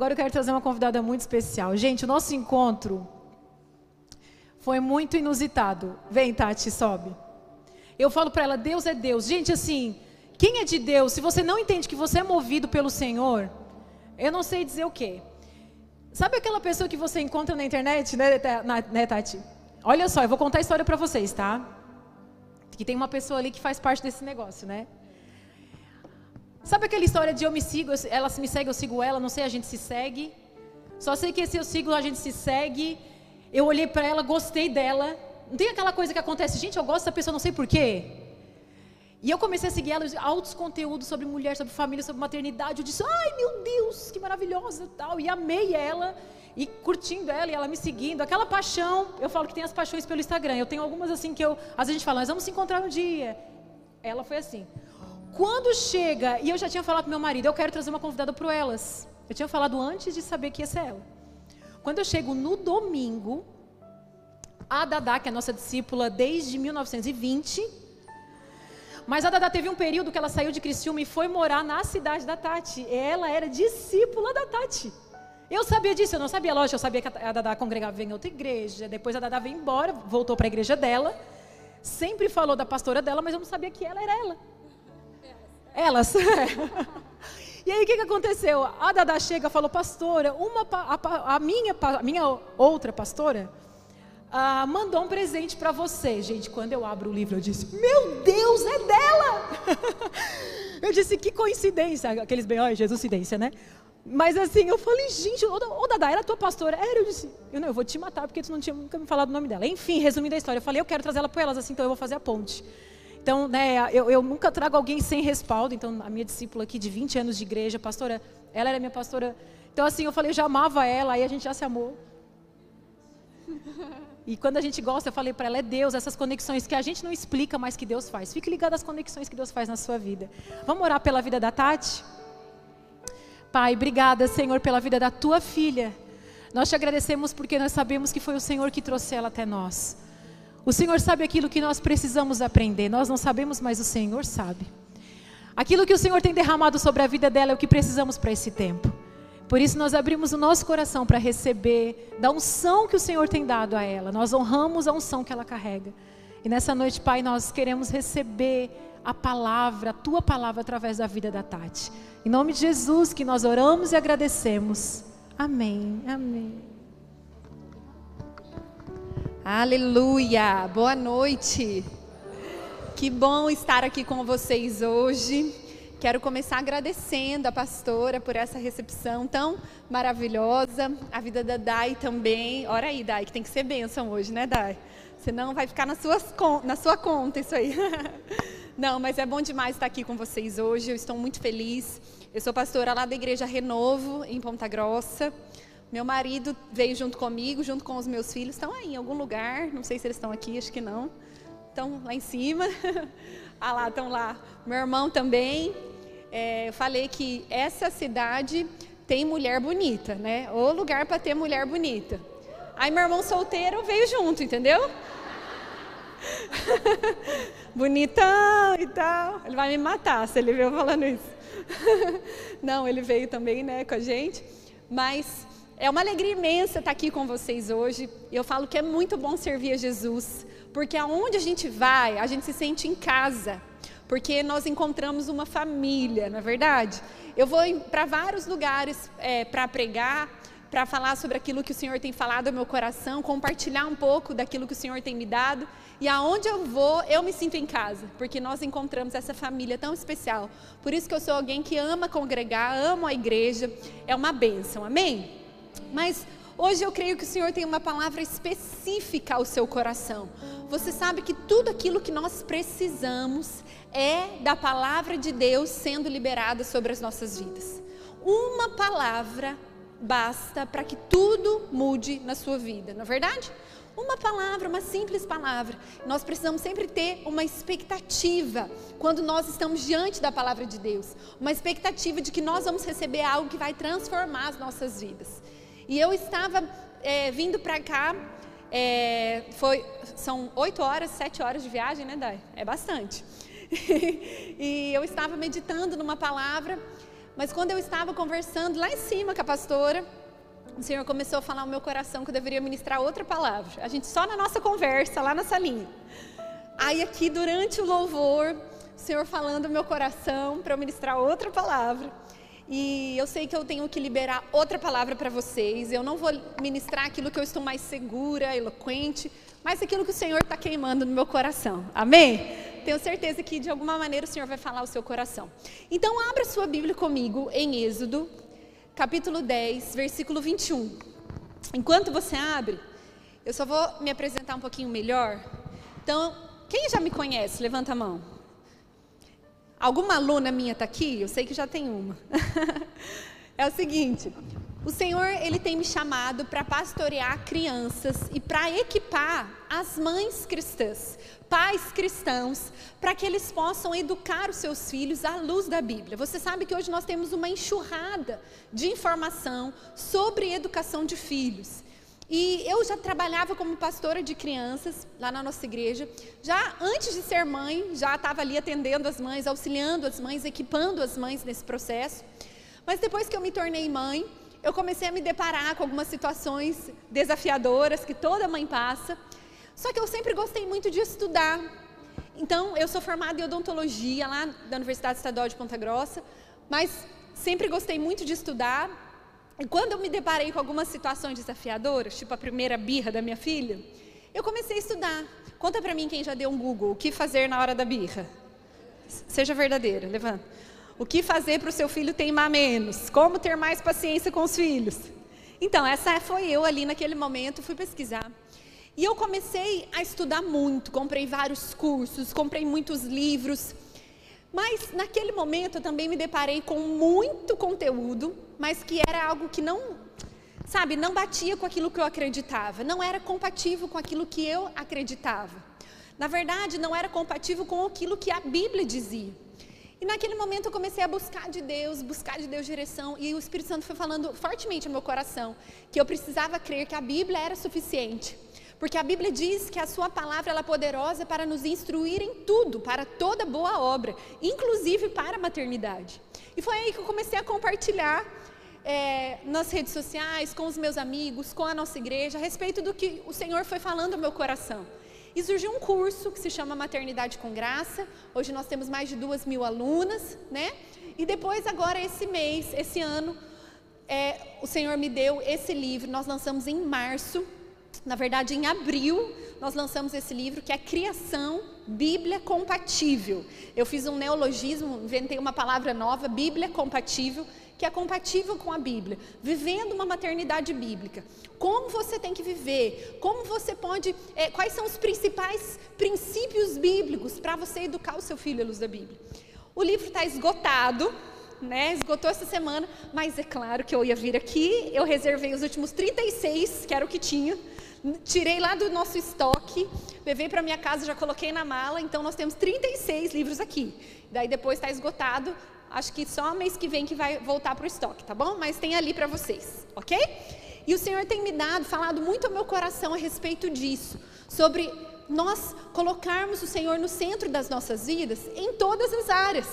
Agora eu quero trazer uma convidada muito especial. Gente, o nosso encontro foi muito inusitado. Vem, Tati, sobe. Eu falo para ela, Deus é Deus. Gente, assim, quem é de Deus, se você não entende que você é movido pelo Senhor, eu não sei dizer o quê. Sabe aquela pessoa que você encontra na internet, né, né Tati? Olha só, eu vou contar a história para vocês, tá? Que tem uma pessoa ali que faz parte desse negócio, né? Sabe aquela história de eu me sigo, ela me segue, eu sigo ela, não sei, a gente se segue. Só sei que se eu sigo, a gente se segue. Eu olhei para ela, gostei dela. Não tem aquela coisa que acontece, gente, eu gosto dessa pessoa, não sei porquê. E eu comecei a seguir ela, altos conteúdos sobre mulher, sobre família, sobre maternidade. Eu disse, ai meu Deus, que maravilhosa tal. E amei ela, e curtindo ela, e ela me seguindo. Aquela paixão, eu falo que tem as paixões pelo Instagram. Eu tenho algumas assim que eu, às vezes a gente fala, nós vamos se encontrar um dia. Ela foi assim. Quando chega, e eu já tinha falado para meu marido, eu quero trazer uma convidada para elas. Eu tinha falado antes de saber que ia ser ela. Quando eu chego no domingo, a Dada, que é a nossa discípula desde 1920, mas a Dada teve um período que ela saiu de Criciúma e foi morar na cidade da Tati. Ela era discípula da Tati. Eu sabia disso, eu não sabia, lógico, eu sabia que a Dada congregava em outra igreja, depois a Dada veio embora, voltou para a igreja dela, sempre falou da pastora dela, mas eu não sabia que ela era ela. Elas. e aí o que, que aconteceu? A Dada chega e falou, pastora, uma, a, a, minha, a minha outra pastora ah, mandou um presente para você. Gente, quando eu abro o livro, eu disse, meu Deus, é dela! eu disse, que coincidência. Aqueles bem, ó, Jesus coincidência, né? Mas assim, eu falei, gente, ô, ô Dada, era tua pastora? Era, eu disse, eu não, eu vou te matar porque tu não tinha nunca me falado o nome dela. Enfim, resumindo a história, eu falei, eu quero trazer ela para elas, assim, então eu vou fazer a ponte. Então, né, eu, eu, nunca trago alguém sem respaldo. Então, a minha discípula aqui de 20 anos de igreja, pastora, ela era minha pastora. Então, assim, eu falei, eu já amava ela, aí a gente já se amou. E quando a gente gosta, eu falei para ela, é Deus, essas conexões que a gente não explica, mas que Deus faz. Fique ligado às conexões que Deus faz na sua vida. Vamos orar pela vida da Tati? Pai, obrigada, Senhor, pela vida da tua filha. Nós te agradecemos porque nós sabemos que foi o Senhor que trouxe ela até nós. O Senhor sabe aquilo que nós precisamos aprender. Nós não sabemos, mas o Senhor sabe. Aquilo que o Senhor tem derramado sobre a vida dela é o que precisamos para esse tempo. Por isso nós abrimos o nosso coração para receber da unção que o Senhor tem dado a ela. Nós honramos a unção que ela carrega. E nessa noite, Pai, nós queremos receber a palavra, a tua palavra através da vida da Tati. Em nome de Jesus que nós oramos e agradecemos. Amém. Amém. Aleluia! Boa noite. Que bom estar aqui com vocês hoje. Quero começar agradecendo a pastora por essa recepção tão maravilhosa. A vida da Dai também. Ora aí, Dai, que tem que ser bênção hoje, né, Dai? Senão vai ficar nas suas, na sua conta isso aí. Não, mas é bom demais estar aqui com vocês hoje. Eu estou muito feliz. Eu sou pastora lá da Igreja Renovo, em Ponta Grossa. Meu marido veio junto comigo, junto com os meus filhos. Estão aí em algum lugar, não sei se eles estão aqui, acho que não. Estão lá em cima. ah lá, estão lá. Meu irmão também. É, eu falei que essa cidade tem mulher bonita, né? O lugar para ter mulher bonita. Aí meu irmão solteiro veio junto, entendeu? Bonitão e tal. Ele vai me matar se ele viu falando isso. Não, ele veio também, né, com a gente. Mas é uma alegria imensa estar aqui com vocês hoje. Eu falo que é muito bom servir a Jesus, porque aonde a gente vai, a gente se sente em casa, porque nós encontramos uma família, não é verdade? Eu vou para vários lugares é, para pregar, para falar sobre aquilo que o Senhor tem falado ao meu coração, compartilhar um pouco daquilo que o Senhor tem me dado. E aonde eu vou, eu me sinto em casa, porque nós encontramos essa família tão especial. Por isso que eu sou alguém que ama congregar, amo a igreja, é uma bênção, amém? Mas hoje eu creio que o Senhor tem uma palavra específica ao seu coração. Você sabe que tudo aquilo que nós precisamos é da palavra de Deus sendo liberada sobre as nossas vidas. Uma palavra basta para que tudo mude na sua vida, não é verdade? Uma palavra, uma simples palavra. Nós precisamos sempre ter uma expectativa quando nós estamos diante da palavra de Deus. Uma expectativa de que nós vamos receber algo que vai transformar as nossas vidas. E eu estava é, vindo para cá, é, foi, são oito horas, sete horas de viagem, né, Dai? É bastante. e eu estava meditando numa palavra, Mas quando eu estava conversando lá em cima com a pastora, o Senhor começou a falar no meu coração que eu deveria ministrar outra palavra. A gente só na nossa conversa, lá na salinha. Aí aqui durante o louvor, o Senhor falando no meu coração para eu ministrar outra palavra. E eu sei que eu tenho que liberar outra palavra para vocês. Eu não vou ministrar aquilo que eu estou mais segura, eloquente, mas aquilo que o Senhor está queimando no meu coração. Amém? Tenho certeza que de alguma maneira o Senhor vai falar o seu coração. Então, abra sua Bíblia comigo em Êxodo, capítulo 10, versículo 21. Enquanto você abre, eu só vou me apresentar um pouquinho melhor. Então, quem já me conhece? Levanta a mão. Alguma aluna minha está aqui? Eu sei que já tem uma. é o seguinte: o Senhor ele tem me chamado para pastorear crianças e para equipar as mães cristãs, pais cristãos, para que eles possam educar os seus filhos à luz da Bíblia. Você sabe que hoje nós temos uma enxurrada de informação sobre educação de filhos. E eu já trabalhava como pastora de crianças lá na nossa igreja. Já antes de ser mãe, já estava ali atendendo as mães, auxiliando as mães, equipando as mães nesse processo. Mas depois que eu me tornei mãe, eu comecei a me deparar com algumas situações desafiadoras que toda mãe passa. Só que eu sempre gostei muito de estudar. Então, eu sou formada em odontologia lá da Universidade Estadual de Ponta Grossa, mas sempre gostei muito de estudar e quando eu me deparei com algumas situações desafiadoras, tipo a primeira birra da minha filha, eu comecei a estudar. Conta para mim quem já deu um Google, o que fazer na hora da birra? Seja verdadeira, levanta. O que fazer para o seu filho teimar menos? Como ter mais paciência com os filhos? Então, essa foi eu ali naquele momento, fui pesquisar. E eu comecei a estudar muito, comprei vários cursos, comprei muitos livros. Mas naquele momento eu também me deparei com muito conteúdo, mas que era algo que não, sabe, não batia com aquilo que eu acreditava, não era compatível com aquilo que eu acreditava. Na verdade, não era compatível com aquilo que a Bíblia dizia. E naquele momento eu comecei a buscar de Deus, buscar de Deus direção, e o Espírito Santo foi falando fortemente no meu coração que eu precisava crer que a Bíblia era suficiente. Porque a Bíblia diz que a sua palavra é poderosa para nos instruir em tudo, para toda boa obra, inclusive para a maternidade. E foi aí que eu comecei a compartilhar é, nas redes sociais, com os meus amigos, com a nossa igreja, a respeito do que o Senhor foi falando ao meu coração. E surgiu um curso que se chama Maternidade com Graça. Hoje nós temos mais de duas mil alunas, né? E depois, agora, esse mês, esse ano, é, o Senhor me deu esse livro. Nós lançamos em março na verdade, em abril, nós lançamos esse livro que é Criação Bíblia Compatível. Eu fiz um neologismo, inventei uma palavra nova, Bíblia Compatível, que é compatível com a Bíblia, vivendo uma maternidade bíblica. Como você tem que viver? Como você pode? É, quais são os principais princípios bíblicos para você educar o seu filho à luz da Bíblia? O livro está esgotado, né? Esgotou essa semana, mas é claro que eu ia vir aqui. Eu reservei os últimos 36, que era o que tinha. Tirei lá do nosso estoque, levei para minha casa, já coloquei na mala, então nós temos 36 livros aqui. Daí depois está esgotado, acho que só mês que vem que vai voltar para o estoque, tá bom? Mas tem ali para vocês, ok? E o Senhor tem me dado, falado muito ao meu coração a respeito disso, sobre nós colocarmos o Senhor no centro das nossas vidas em todas as áreas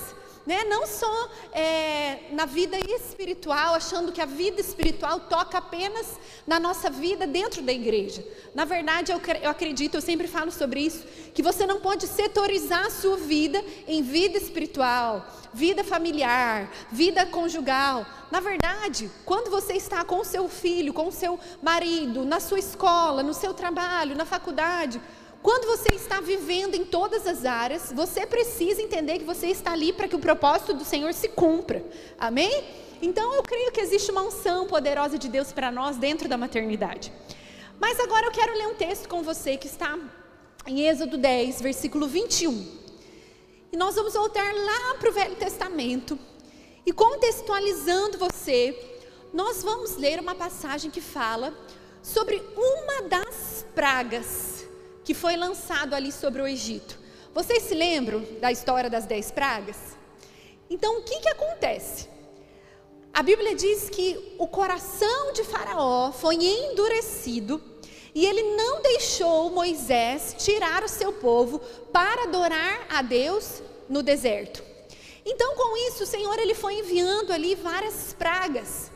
né? não só é, na vida espiritual, achando que a vida espiritual toca apenas na nossa vida dentro da igreja. Na verdade, eu, eu acredito, eu sempre falo sobre isso, que você não pode setorizar a sua vida em vida espiritual, vida familiar, vida conjugal. Na verdade, quando você está com o seu filho, com o seu marido, na sua escola, no seu trabalho, na faculdade, quando você está vivendo em todas as áreas, você precisa entender que você está ali para que o propósito do Senhor se cumpra. Amém? Então eu creio que existe uma unção poderosa de Deus para nós dentro da maternidade. Mas agora eu quero ler um texto com você que está em Êxodo 10, versículo 21. E nós vamos voltar lá para o Velho Testamento. E contextualizando você, nós vamos ler uma passagem que fala sobre uma das pragas que foi lançado ali sobre o Egito. Vocês se lembram da história das dez pragas? Então, o que, que acontece? A Bíblia diz que o coração de Faraó foi endurecido e ele não deixou Moisés tirar o seu povo para adorar a Deus no deserto. Então, com isso, o Senhor ele foi enviando ali várias pragas.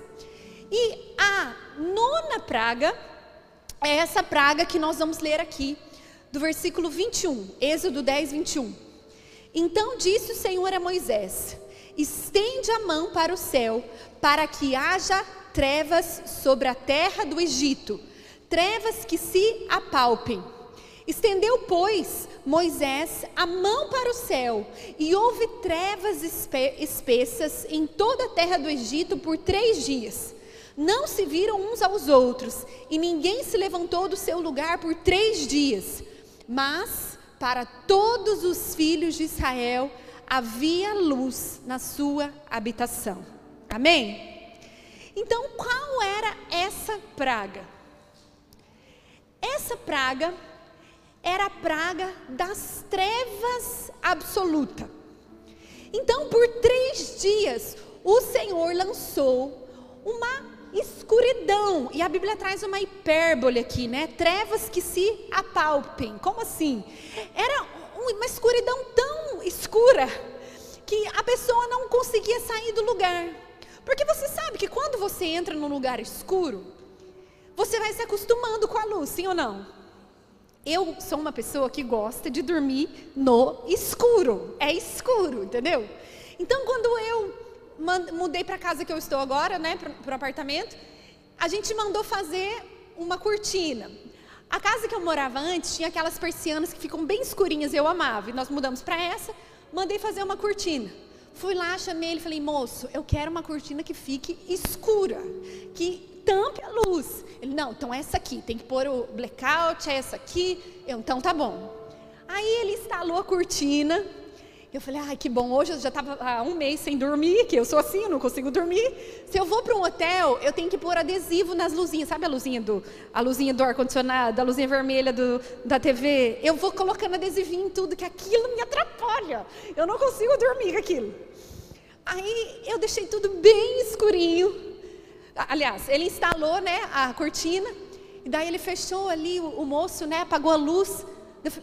E a nona praga é essa praga que nós vamos ler aqui, do versículo 21, Êxodo 10, 21. Então disse o Senhor a Moisés: Estende a mão para o céu, para que haja trevas sobre a terra do Egito, trevas que se apalpem. Estendeu, pois, Moisés a mão para o céu, e houve trevas espessas em toda a terra do Egito por três dias. Não se viram uns aos outros, e ninguém se levantou do seu lugar por três dias. Mas, para todos os filhos de Israel, havia luz na sua habitação. Amém? Então, qual era essa praga? Essa praga era a praga das trevas absoluta. Então, por três dias, o Senhor lançou uma escuridão. E a Bíblia traz uma hipérbole aqui, né? Trevas que se apalpem. Como assim? Era uma escuridão tão escura que a pessoa não conseguia sair do lugar. Porque você sabe que quando você entra num lugar escuro, você vai se acostumando com a luz, sim ou não? Eu sou uma pessoa que gosta de dormir no escuro. É escuro, entendeu? Então, quando eu mudei para casa que eu estou agora, né, para o apartamento, a gente mandou fazer uma cortina. A casa que eu morava antes tinha aquelas persianas que ficam bem escurinhas, eu amava. E nós mudamos para essa, mandei fazer uma cortina. Fui lá, chamei ele falei, moço, eu quero uma cortina que fique escura, que tampe a luz. Ele, não, então essa aqui, tem que pôr o blackout, é essa aqui. Eu, então tá bom. Aí ele instalou a cortina. Eu falei, ai que bom, hoje eu já estava há um mês sem dormir, que eu sou assim, eu não consigo dormir. Se eu vou para um hotel, eu tenho que pôr adesivo nas luzinhas, sabe a luzinha do, a luzinha do ar-condicionado, a luzinha vermelha do, da TV? Eu vou colocando adesivinho em tudo, que aquilo me atrapalha. Eu não consigo dormir com aquilo. Aí eu deixei tudo bem escurinho. Aliás, ele instalou né, a cortina, e daí ele fechou ali, o, o moço né, apagou a luz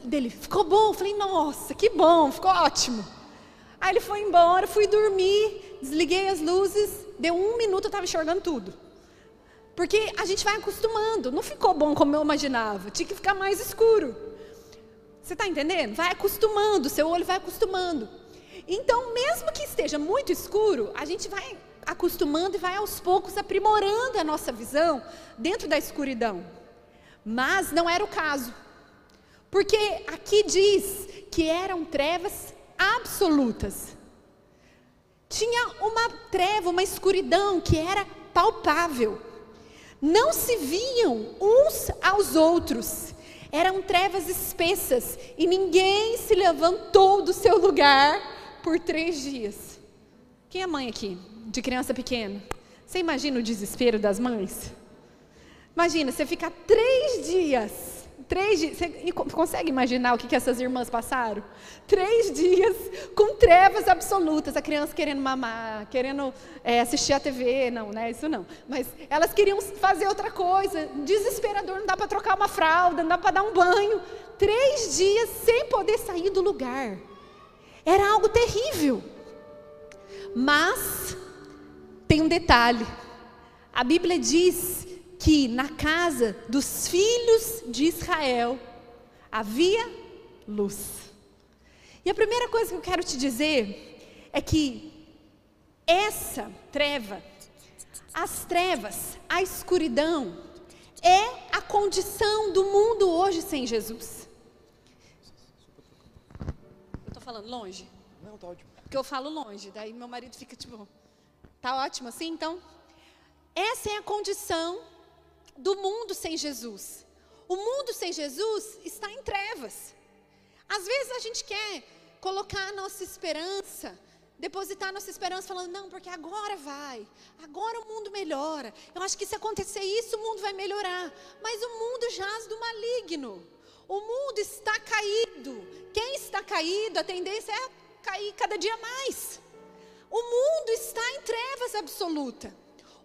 dele. Ficou bom? Eu falei, nossa, que bom, ficou ótimo. Aí ele foi embora, fui dormir, desliguei as luzes, deu um minuto, eu estava enxergando tudo. Porque a gente vai acostumando, não ficou bom como eu imaginava, tinha que ficar mais escuro. Você está entendendo? Vai acostumando, seu olho vai acostumando. Então, mesmo que esteja muito escuro, a gente vai acostumando e vai aos poucos aprimorando a nossa visão dentro da escuridão. Mas não era o caso. Porque aqui diz que eram trevas absolutas. Tinha uma treva, uma escuridão que era palpável. Não se viam uns aos outros. Eram trevas espessas e ninguém se levantou do seu lugar por três dias. Quem é mãe aqui? de criança pequena. Você imagina o desespero das mães? Imagina, você fica três dias, três dias, você consegue imaginar o que, que essas irmãs passaram? Três dias com trevas absolutas, a criança querendo mamar, querendo é, assistir a TV, não, né? Isso não. Mas elas queriam fazer outra coisa, desesperador, não dá para trocar uma fralda, não dá para dar um banho. Três dias sem poder sair do lugar. Era algo terrível. Mas tem um detalhe. A Bíblia diz que na casa dos filhos de Israel havia luz. E a primeira coisa que eu quero te dizer é que essa treva, as trevas, a escuridão, é a condição do mundo hoje sem Jesus. Eu estou falando longe? Não, está ótimo. Porque eu falo longe, daí meu marido fica tipo, Tá ótimo assim, então? Essa é a condição do mundo sem Jesus. O mundo sem Jesus está em trevas. Às vezes a gente quer colocar a nossa esperança, depositar a nossa esperança falando, não, porque agora vai, agora o mundo melhora. Eu acho que se acontecer isso, o mundo vai melhorar. Mas o mundo jaz do maligno. O mundo está caído. Quem está caído, a tendência é cair cada dia mais. O mundo está em trevas absoluta.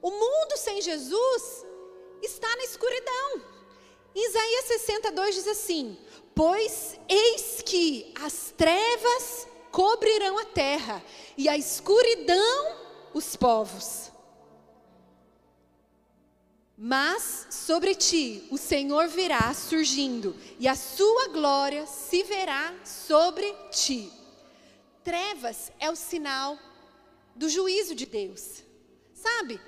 O mundo sem Jesus está na escuridão. Isaías 62 diz assim: Pois eis que as trevas cobrirão a terra, e a escuridão os povos. Mas sobre ti o Senhor virá surgindo, e a sua glória se verá sobre ti. Trevas é o sinal do juízo de Deus. Sabe?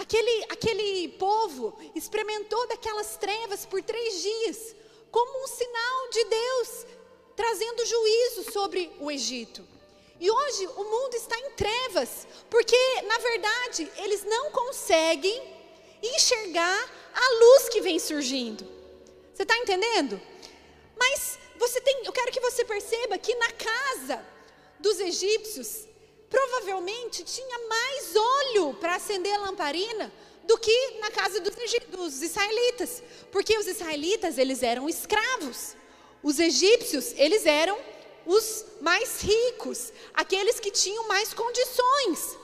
Aquele, aquele povo experimentou daquelas trevas por três dias, como um sinal de Deus trazendo juízo sobre o Egito. E hoje o mundo está em trevas, porque na verdade eles não conseguem enxergar a luz que vem surgindo. Você está entendendo? Mas você tem, eu quero que você perceba que na casa dos egípcios provavelmente tinha mais óleo para acender a lamparina do que na casa dos, dos, israelitas, porque os israelitas eles eram escravos, os egípcios eles eram os mais ricos, aqueles que tinham mais condições.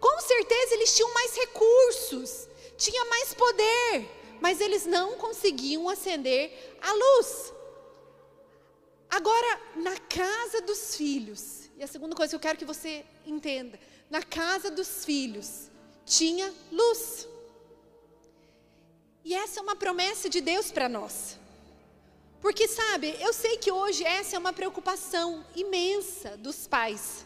Com certeza eles tinham mais recursos, tinha mais poder, mas eles não conseguiam acender a luz. Agora, na casa dos filhos, e a segunda coisa que eu quero que você entenda: na casa dos filhos tinha luz. E essa é uma promessa de Deus para nós. Porque, sabe, eu sei que hoje essa é uma preocupação imensa dos pais.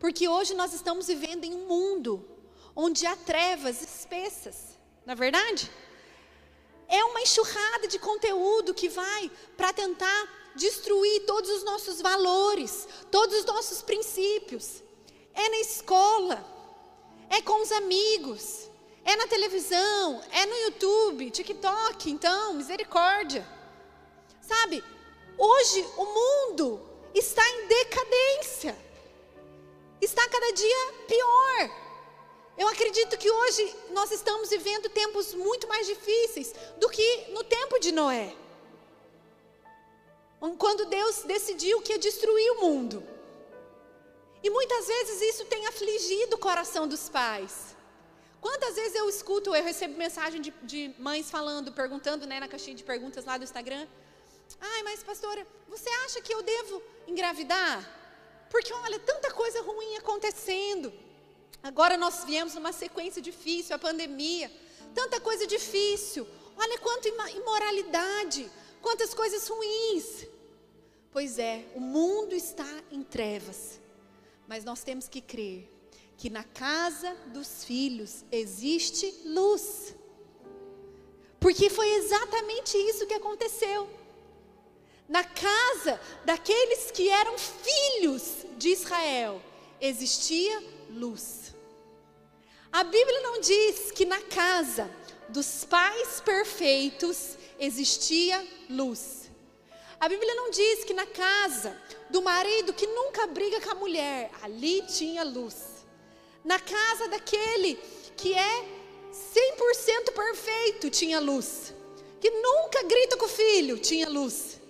Porque hoje nós estamos vivendo em um mundo onde há trevas espessas, não é verdade? É uma enxurrada de conteúdo que vai para tentar destruir todos os nossos valores, todos os nossos princípios. É na escola, é com os amigos, é na televisão, é no YouTube, TikTok, então, misericórdia. Sabe, hoje o mundo está em decadência, está cada dia pior. Eu acredito que hoje nós estamos vivendo tempos muito mais difíceis do que no tempo de Noé. Quando Deus decidiu que ia destruir o mundo. E muitas vezes isso tem afligido o coração dos pais. Quantas vezes eu escuto, eu recebo mensagem de, de mães falando, perguntando né, na caixinha de perguntas lá do Instagram. Ai, mas pastora, você acha que eu devo engravidar? Porque olha, tanta coisa ruim acontecendo. Agora nós viemos numa sequência difícil, a pandemia, tanta coisa difícil. Olha quanta imoralidade, quantas coisas ruins. Pois é, o mundo está em trevas, mas nós temos que crer que na casa dos filhos existe luz. Porque foi exatamente isso que aconteceu. Na casa daqueles que eram filhos de Israel existia luz. A Bíblia não diz que na casa dos pais perfeitos existia luz. A Bíblia não diz que na casa do marido que nunca briga com a mulher, ali tinha luz. Na casa daquele que é 100% perfeito, tinha luz. Que nunca grita com o filho, tinha luz.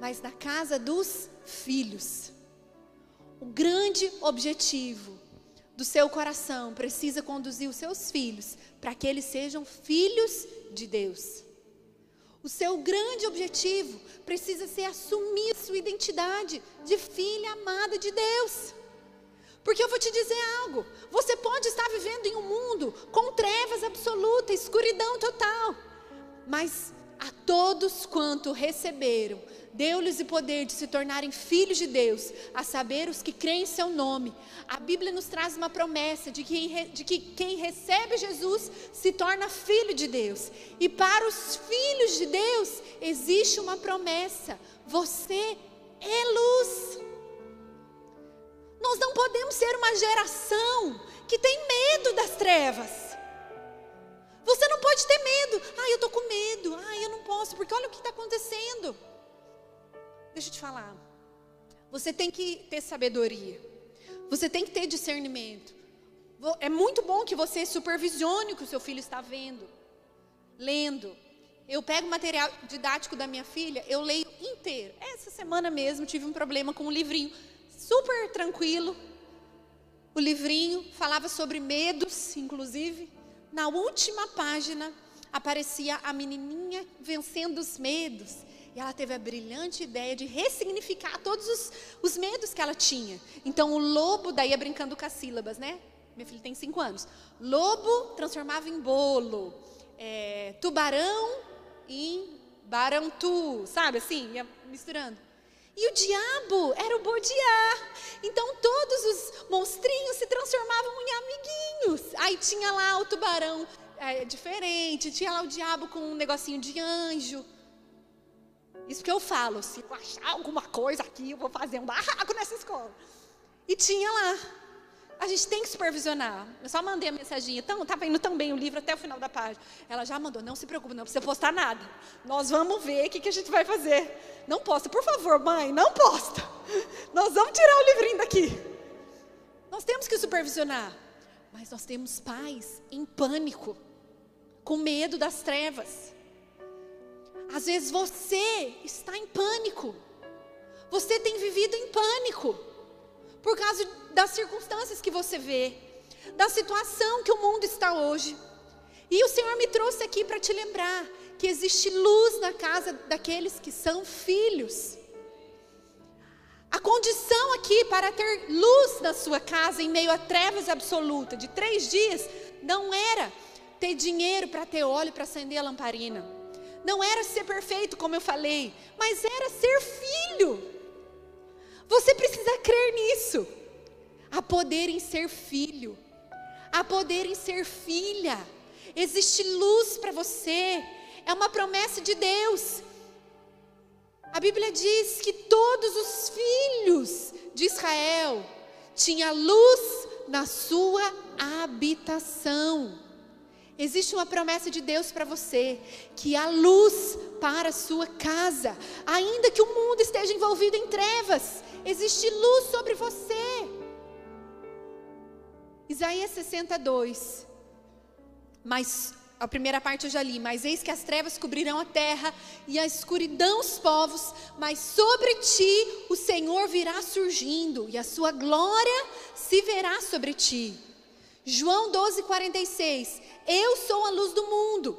Mas na casa dos filhos, o grande objetivo do seu coração precisa conduzir os seus filhos para que eles sejam filhos de Deus. O seu grande objetivo precisa ser assumir sua identidade de filha amada de Deus. Porque eu vou te dizer algo: você pode estar vivendo em um mundo com trevas absolutas, escuridão total, mas a todos quanto receberam deu-lhes o poder de se tornarem filhos de Deus, a saber, os que creem em seu nome. A Bíblia nos traz uma promessa de que, de que quem recebe Jesus se torna filho de Deus. E para os filhos de Deus existe uma promessa: você é luz. Nós não podemos ser uma geração que tem medo das trevas. Você não pode ter medo. Ah, eu estou com medo. Ah, eu não posso, porque olha o que está acontecendo. Deixa eu te falar. Você tem que ter sabedoria. Você tem que ter discernimento. É muito bom que você supervisione o que o seu filho está vendo, lendo. Eu pego o material didático da minha filha, eu leio inteiro. Essa semana mesmo tive um problema com um livrinho super tranquilo. O livrinho falava sobre medos, inclusive. Na última página aparecia a menininha vencendo os medos E ela teve a brilhante ideia de ressignificar todos os, os medos que ela tinha. Então, o lobo, daí é brincando com as sílabas, né? Minha filha tem cinco anos. Lobo transformava em bolo. É, tubarão em barantu, sabe assim? Ia misturando. E o diabo era o bodiá. Então todos os monstrinhos se transformavam em amiguinhos. Aí tinha lá o tubarão é, diferente, tinha lá o diabo com um negocinho de anjo. Isso que eu falo, se eu achar alguma coisa aqui, eu vou fazer um barraco nessa escola. E tinha lá. A gente tem que supervisionar. Eu só mandei a mensagem, então, estava indo tão bem o livro até o final da página. Ela já mandou, não se preocupe, não precisa postar nada. Nós vamos ver o que, que a gente vai fazer. Não posta, por favor, mãe, não posta. Nós vamos tirar o livrinho daqui. Nós temos que supervisionar. Mas nós temos pais em pânico, com medo das trevas. Às vezes você está em pânico. Você tem vivido em pânico. Por causa das circunstâncias que você vê, da situação que o mundo está hoje. E o Senhor me trouxe aqui para te lembrar que existe luz na casa daqueles que são filhos. A condição aqui para ter luz na sua casa em meio a trevas absoluta de três dias não era ter dinheiro para ter óleo para acender a lamparina. Não era ser perfeito, como eu falei, mas era ser filho. Você precisa crer nisso. Há poder em ser filho, há poder em ser filha. Existe luz para você, é uma promessa de Deus. A Bíblia diz que todos os filhos de Israel tinham luz na sua habitação. Existe uma promessa de Deus para você, que há luz para a sua casa, ainda que o mundo esteja envolvido em trevas, existe luz sobre você. Isaías 62. Mas a primeira parte eu já li, mas eis que as trevas cobrirão a terra e a escuridão os povos, mas sobre ti o Senhor virá surgindo e a sua glória se verá sobre ti. João 12:46 eu sou a luz do mundo.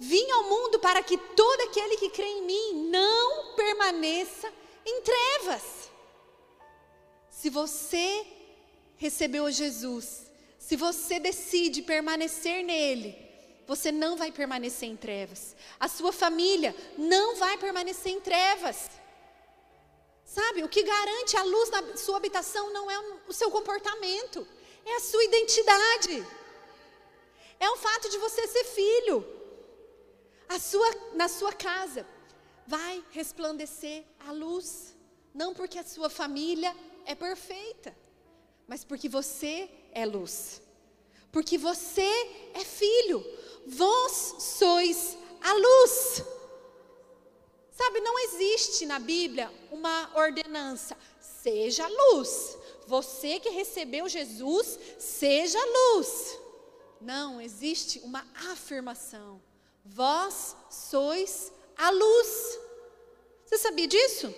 Vim ao mundo para que todo aquele que crê em mim não permaneça em trevas. Se você recebeu Jesus, se você decide permanecer nele, você não vai permanecer em trevas. A sua família não vai permanecer em trevas. Sabe, o que garante a luz na sua habitação não é o seu comportamento, é a sua identidade. É o fato de você ser filho. Sua, na sua casa vai resplandecer a luz. Não porque a sua família é perfeita, mas porque você é luz. Porque você é filho. Vós sois a luz. Sabe, não existe na Bíblia uma ordenança. Seja luz. Você que recebeu Jesus, seja luz. Não, existe uma afirmação. Vós sois a luz. Você sabia disso?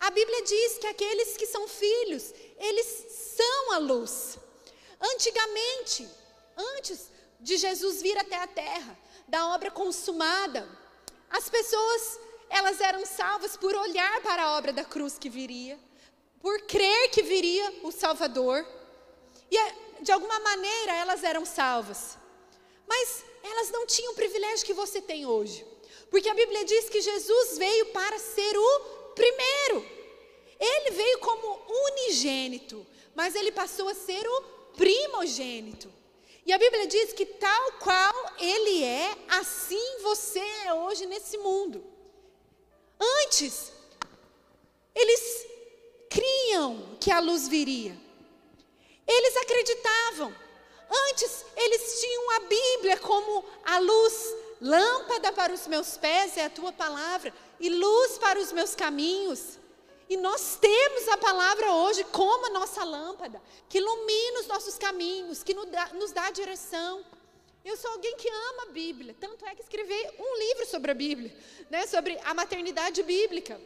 A Bíblia diz que aqueles que são filhos, eles são a luz. Antigamente, antes de Jesus vir até a terra, da obra consumada, as pessoas, elas eram salvas por olhar para a obra da cruz que viria, por crer que viria o Salvador. E de alguma maneira elas eram salvas. Mas elas não tinham o privilégio que você tem hoje. Porque a Bíblia diz que Jesus veio para ser o primeiro. Ele veio como unigênito, mas ele passou a ser o primogênito. E a Bíblia diz que tal qual ele é, assim você é hoje nesse mundo. Antes, eles criam que a luz viria. Eles acreditavam. Antes, eles tinham a Bíblia como a luz, lâmpada para os meus pés é a tua palavra, e luz para os meus caminhos. E nós temos a palavra hoje como a nossa lâmpada, que ilumina os nossos caminhos, que nos dá, nos dá direção. Eu sou alguém que ama a Bíblia, tanto é que escrevi um livro sobre a Bíblia, né, sobre a maternidade bíblica.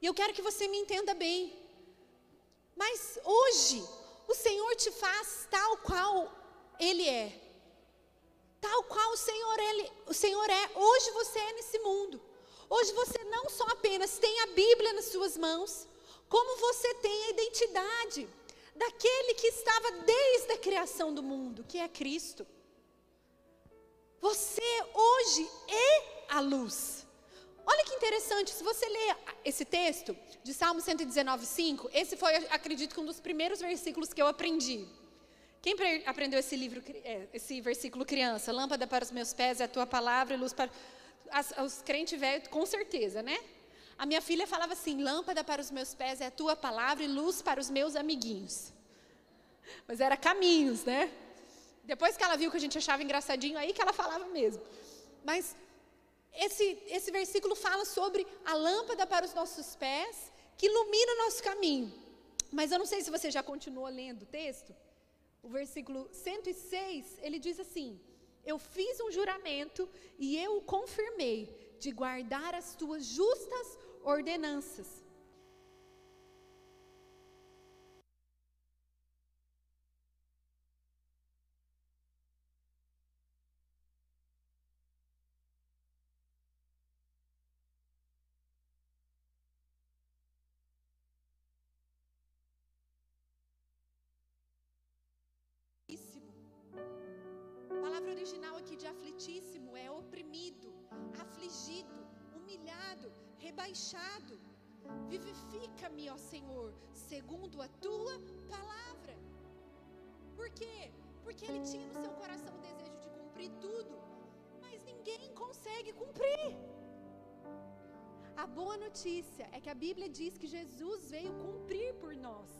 E eu quero que você me entenda bem. Mas hoje, o Senhor te faz tal qual Ele é. Tal qual o Senhor, ele, o Senhor é. Hoje você é nesse mundo. Hoje você não só apenas tem a Bíblia nas suas mãos, como você tem a identidade daquele que estava desde a criação do mundo, que é Cristo. Você hoje é a luz. Olha que interessante, se você ler esse texto de Salmo 119:5, esse foi, acredito um dos primeiros versículos que eu aprendi. Quem aprendeu esse livro, é, esse versículo criança? Lâmpada para os meus pés é a tua palavra e luz para as, os crentes velhos, com certeza, né? A minha filha falava assim: lâmpada para os meus pés é a tua palavra e luz para os meus amiguinhos. Mas era caminhos, né? Depois que ela viu que a gente achava engraçadinho, aí que ela falava mesmo. Mas esse, esse versículo fala sobre a lâmpada para os nossos pés, que ilumina o nosso caminho. Mas eu não sei se você já continuou lendo o texto. O versículo 106, ele diz assim: Eu fiz um juramento e eu o confirmei de guardar as tuas justas ordenanças. Rebaixado. Vivifica-me, ó Senhor, segundo a tua palavra. Por quê? Porque ele tinha no seu coração o desejo de cumprir tudo, mas ninguém consegue cumprir. A boa notícia é que a Bíblia diz que Jesus veio cumprir por nós.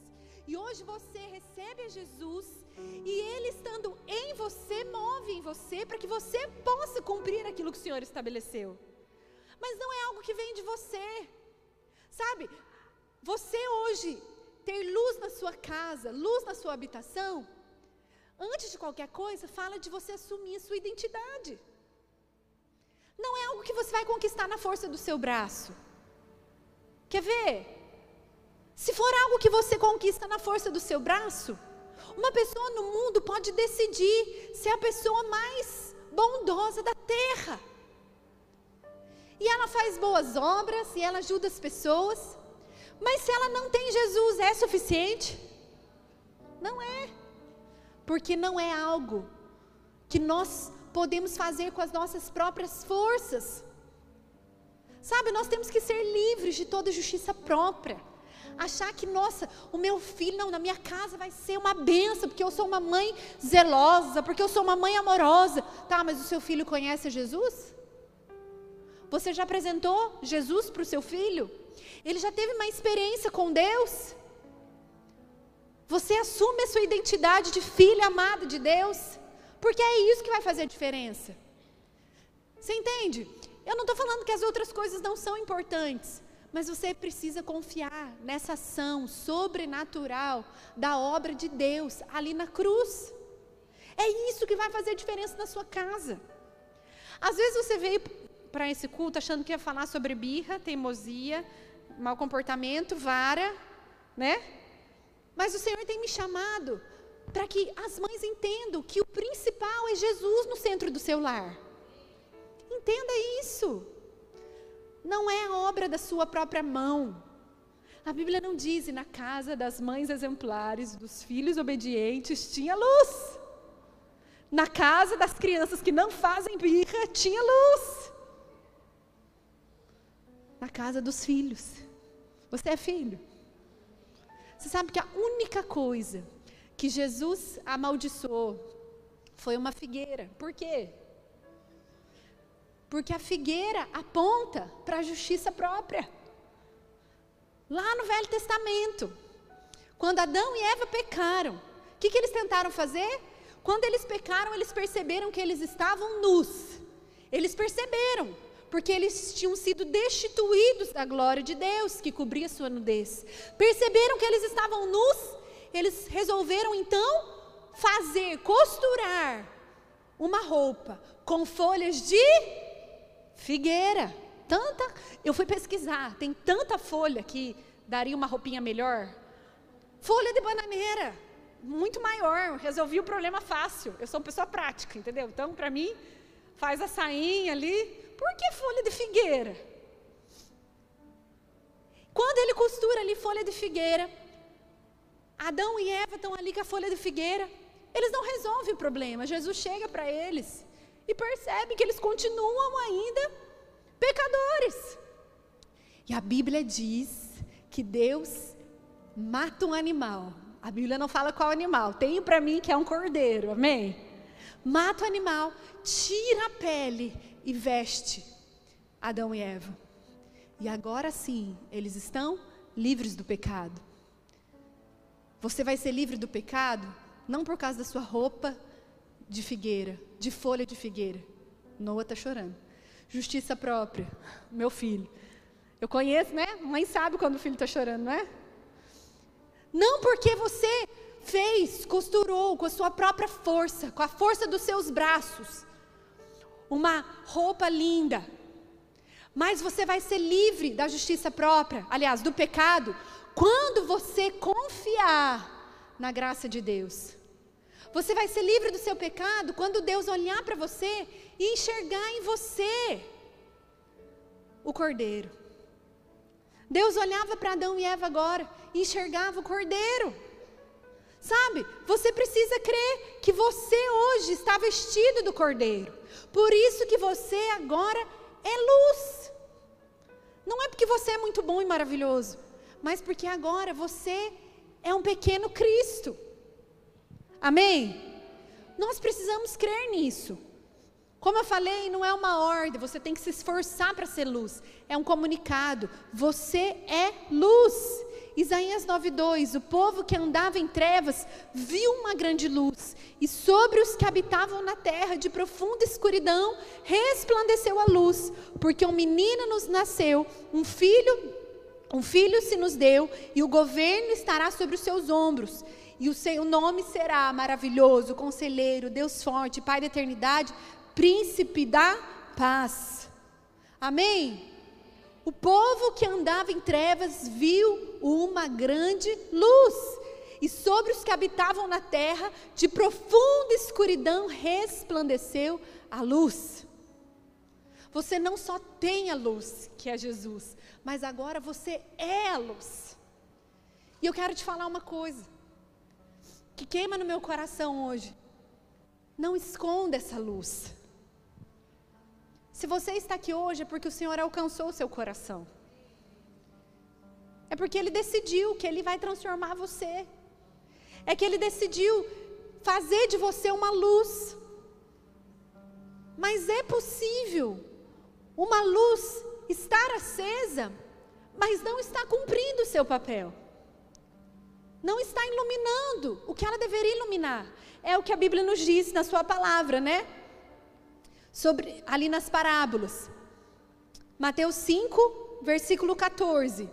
E hoje você recebe a Jesus e Ele estando em você, move em você para que você possa cumprir aquilo que o Senhor estabeleceu. Mas não é algo que vem de você. Sabe? Você hoje ter luz na sua casa, luz na sua habitação, antes de qualquer coisa, fala de você assumir a sua identidade. Não é algo que você vai conquistar na força do seu braço. Quer ver? Se for algo que você conquista na força do seu braço, uma pessoa no mundo pode decidir ser a pessoa mais bondosa da terra. E ela faz boas obras e ela ajuda as pessoas. Mas se ela não tem Jesus, é suficiente? Não é. Porque não é algo que nós podemos fazer com as nossas próprias forças. Sabe, nós temos que ser livres de toda justiça própria achar que, nossa, o meu filho, não, na minha casa vai ser uma benção, porque eu sou uma mãe zelosa, porque eu sou uma mãe amorosa. Tá, mas o seu filho conhece Jesus? Você já apresentou Jesus para o seu filho? Ele já teve uma experiência com Deus? Você assume a sua identidade de filha amada de Deus? Porque é isso que vai fazer a diferença. Você entende? Eu não estou falando que as outras coisas não são importantes. Mas você precisa confiar nessa ação sobrenatural da obra de Deus ali na cruz. É isso que vai fazer diferença na sua casa. Às vezes você veio para esse culto achando que ia falar sobre birra, teimosia, mau comportamento, vara, né? Mas o Senhor tem me chamado para que as mães entendam que o principal é Jesus no centro do seu lar. Entenda isso não é a obra da sua própria mão. A Bíblia não diz, na casa das mães exemplares, dos filhos obedientes, tinha luz. Na casa das crianças que não fazem birra, tinha luz. Na casa dos filhos. Você é filho. Você sabe que a única coisa que Jesus amaldiçoou foi uma figueira. Por quê? Porque a figueira aponta para a justiça própria. Lá no Velho Testamento, quando Adão e Eva pecaram, o que, que eles tentaram fazer? Quando eles pecaram, eles perceberam que eles estavam nus. Eles perceberam, porque eles tinham sido destituídos da glória de Deus que cobria sua nudez. Perceberam que eles estavam nus, eles resolveram então fazer, costurar uma roupa com folhas de Figueira. Tanta. Eu fui pesquisar, tem tanta folha que daria uma roupinha melhor. Folha de bananeira, muito maior. Resolvi o problema fácil. Eu sou uma pessoa prática, entendeu? Então, para mim, faz a sainha ali. Por que folha de figueira? Quando ele costura ali folha de figueira, Adão e Eva estão ali com a folha de figueira, eles não resolvem o problema. Jesus chega para eles e percebe que eles continuam ainda pecadores. E a Bíblia diz que Deus mata um animal. A Bíblia não fala qual animal. Tenho para mim que é um cordeiro, amém? Mata o animal, tira a pele e veste Adão e Eva. E agora sim, eles estão livres do pecado. Você vai ser livre do pecado não por causa da sua roupa de figueira, de folha de figueira. Noah está chorando. Justiça própria, meu filho. Eu conheço, né? Mãe sabe quando o filho está chorando, não é? Não porque você fez, costurou com a sua própria força, com a força dos seus braços, uma roupa linda, mas você vai ser livre da justiça própria, aliás, do pecado, quando você confiar na graça de Deus. Você vai ser livre do seu pecado quando Deus olhar para você e enxergar em você o cordeiro. Deus olhava para Adão e Eva agora e enxergava o cordeiro. Sabe, você precisa crer que você hoje está vestido do cordeiro. Por isso que você agora é luz. Não é porque você é muito bom e maravilhoso, mas porque agora você é um pequeno Cristo. Amém? Nós precisamos crer nisso. Como eu falei, não é uma ordem, você tem que se esforçar para ser luz. É um comunicado. Você é luz. Isaías 9:2, o povo que andava em trevas viu uma grande luz, e sobre os que habitavam na terra de profunda escuridão resplandeceu a luz, porque um menino nos nasceu, um filho, um filho se nos deu, e o governo estará sobre os seus ombros. E o seu nome será maravilhoso, conselheiro, Deus forte, Pai da eternidade, príncipe da paz. Amém? O povo que andava em trevas viu uma grande luz, e sobre os que habitavam na terra, de profunda escuridão, resplandeceu a luz. Você não só tem a luz, que é Jesus, mas agora você é a luz. E eu quero te falar uma coisa, que queima no meu coração hoje. Não esconda essa luz. Se você está aqui hoje é porque o Senhor alcançou o seu coração. É porque Ele decidiu que Ele vai transformar você. É que Ele decidiu fazer de você uma luz. Mas é possível uma luz estar acesa, mas não está cumprindo o seu papel. Não está iluminando o que ela deveria iluminar. É o que a Bíblia nos diz na sua palavra, né? Sobre ali nas parábolas. Mateus 5, versículo 14.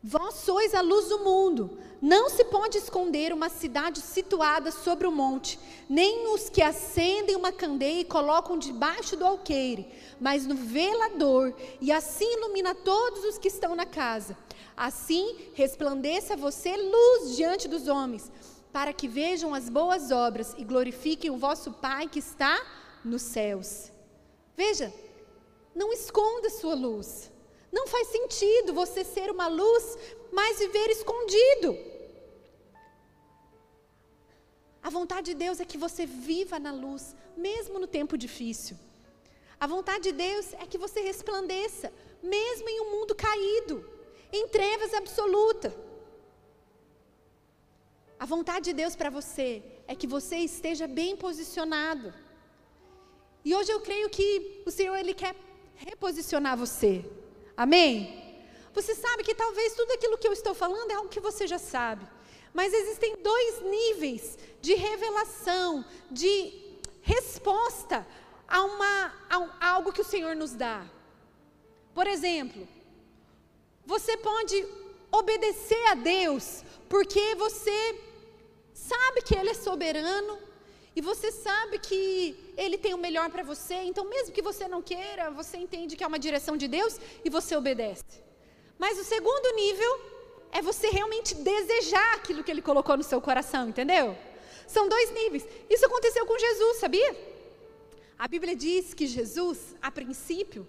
Vós sois a luz do mundo. Não se pode esconder uma cidade situada sobre o um monte, nem os que acendem uma candeia e colocam debaixo do alqueire, mas no velador, e assim ilumina todos os que estão na casa. Assim resplandeça você luz diante dos homens, para que vejam as boas obras e glorifiquem o vosso Pai que está nos céus. Veja, não esconda sua luz. Não faz sentido você ser uma luz, mas viver escondido. A vontade de Deus é que você viva na luz, mesmo no tempo difícil. A vontade de Deus é que você resplandeça, mesmo em um mundo caído, em trevas absoluta. A vontade de Deus para você é que você esteja bem posicionado. E hoje eu creio que o Senhor ele quer reposicionar você. Amém? Você sabe que talvez tudo aquilo que eu estou falando é algo que você já sabe. Mas existem dois níveis de revelação, de resposta a, uma, a algo que o Senhor nos dá. Por exemplo, você pode obedecer a Deus porque você sabe que Ele é soberano, e você sabe que Ele tem o melhor para você, então, mesmo que você não queira, você entende que é uma direção de Deus e você obedece. Mas o segundo nível é você realmente desejar aquilo que Ele colocou no seu coração, entendeu? São dois níveis. Isso aconteceu com Jesus, sabia? A Bíblia diz que Jesus, a princípio,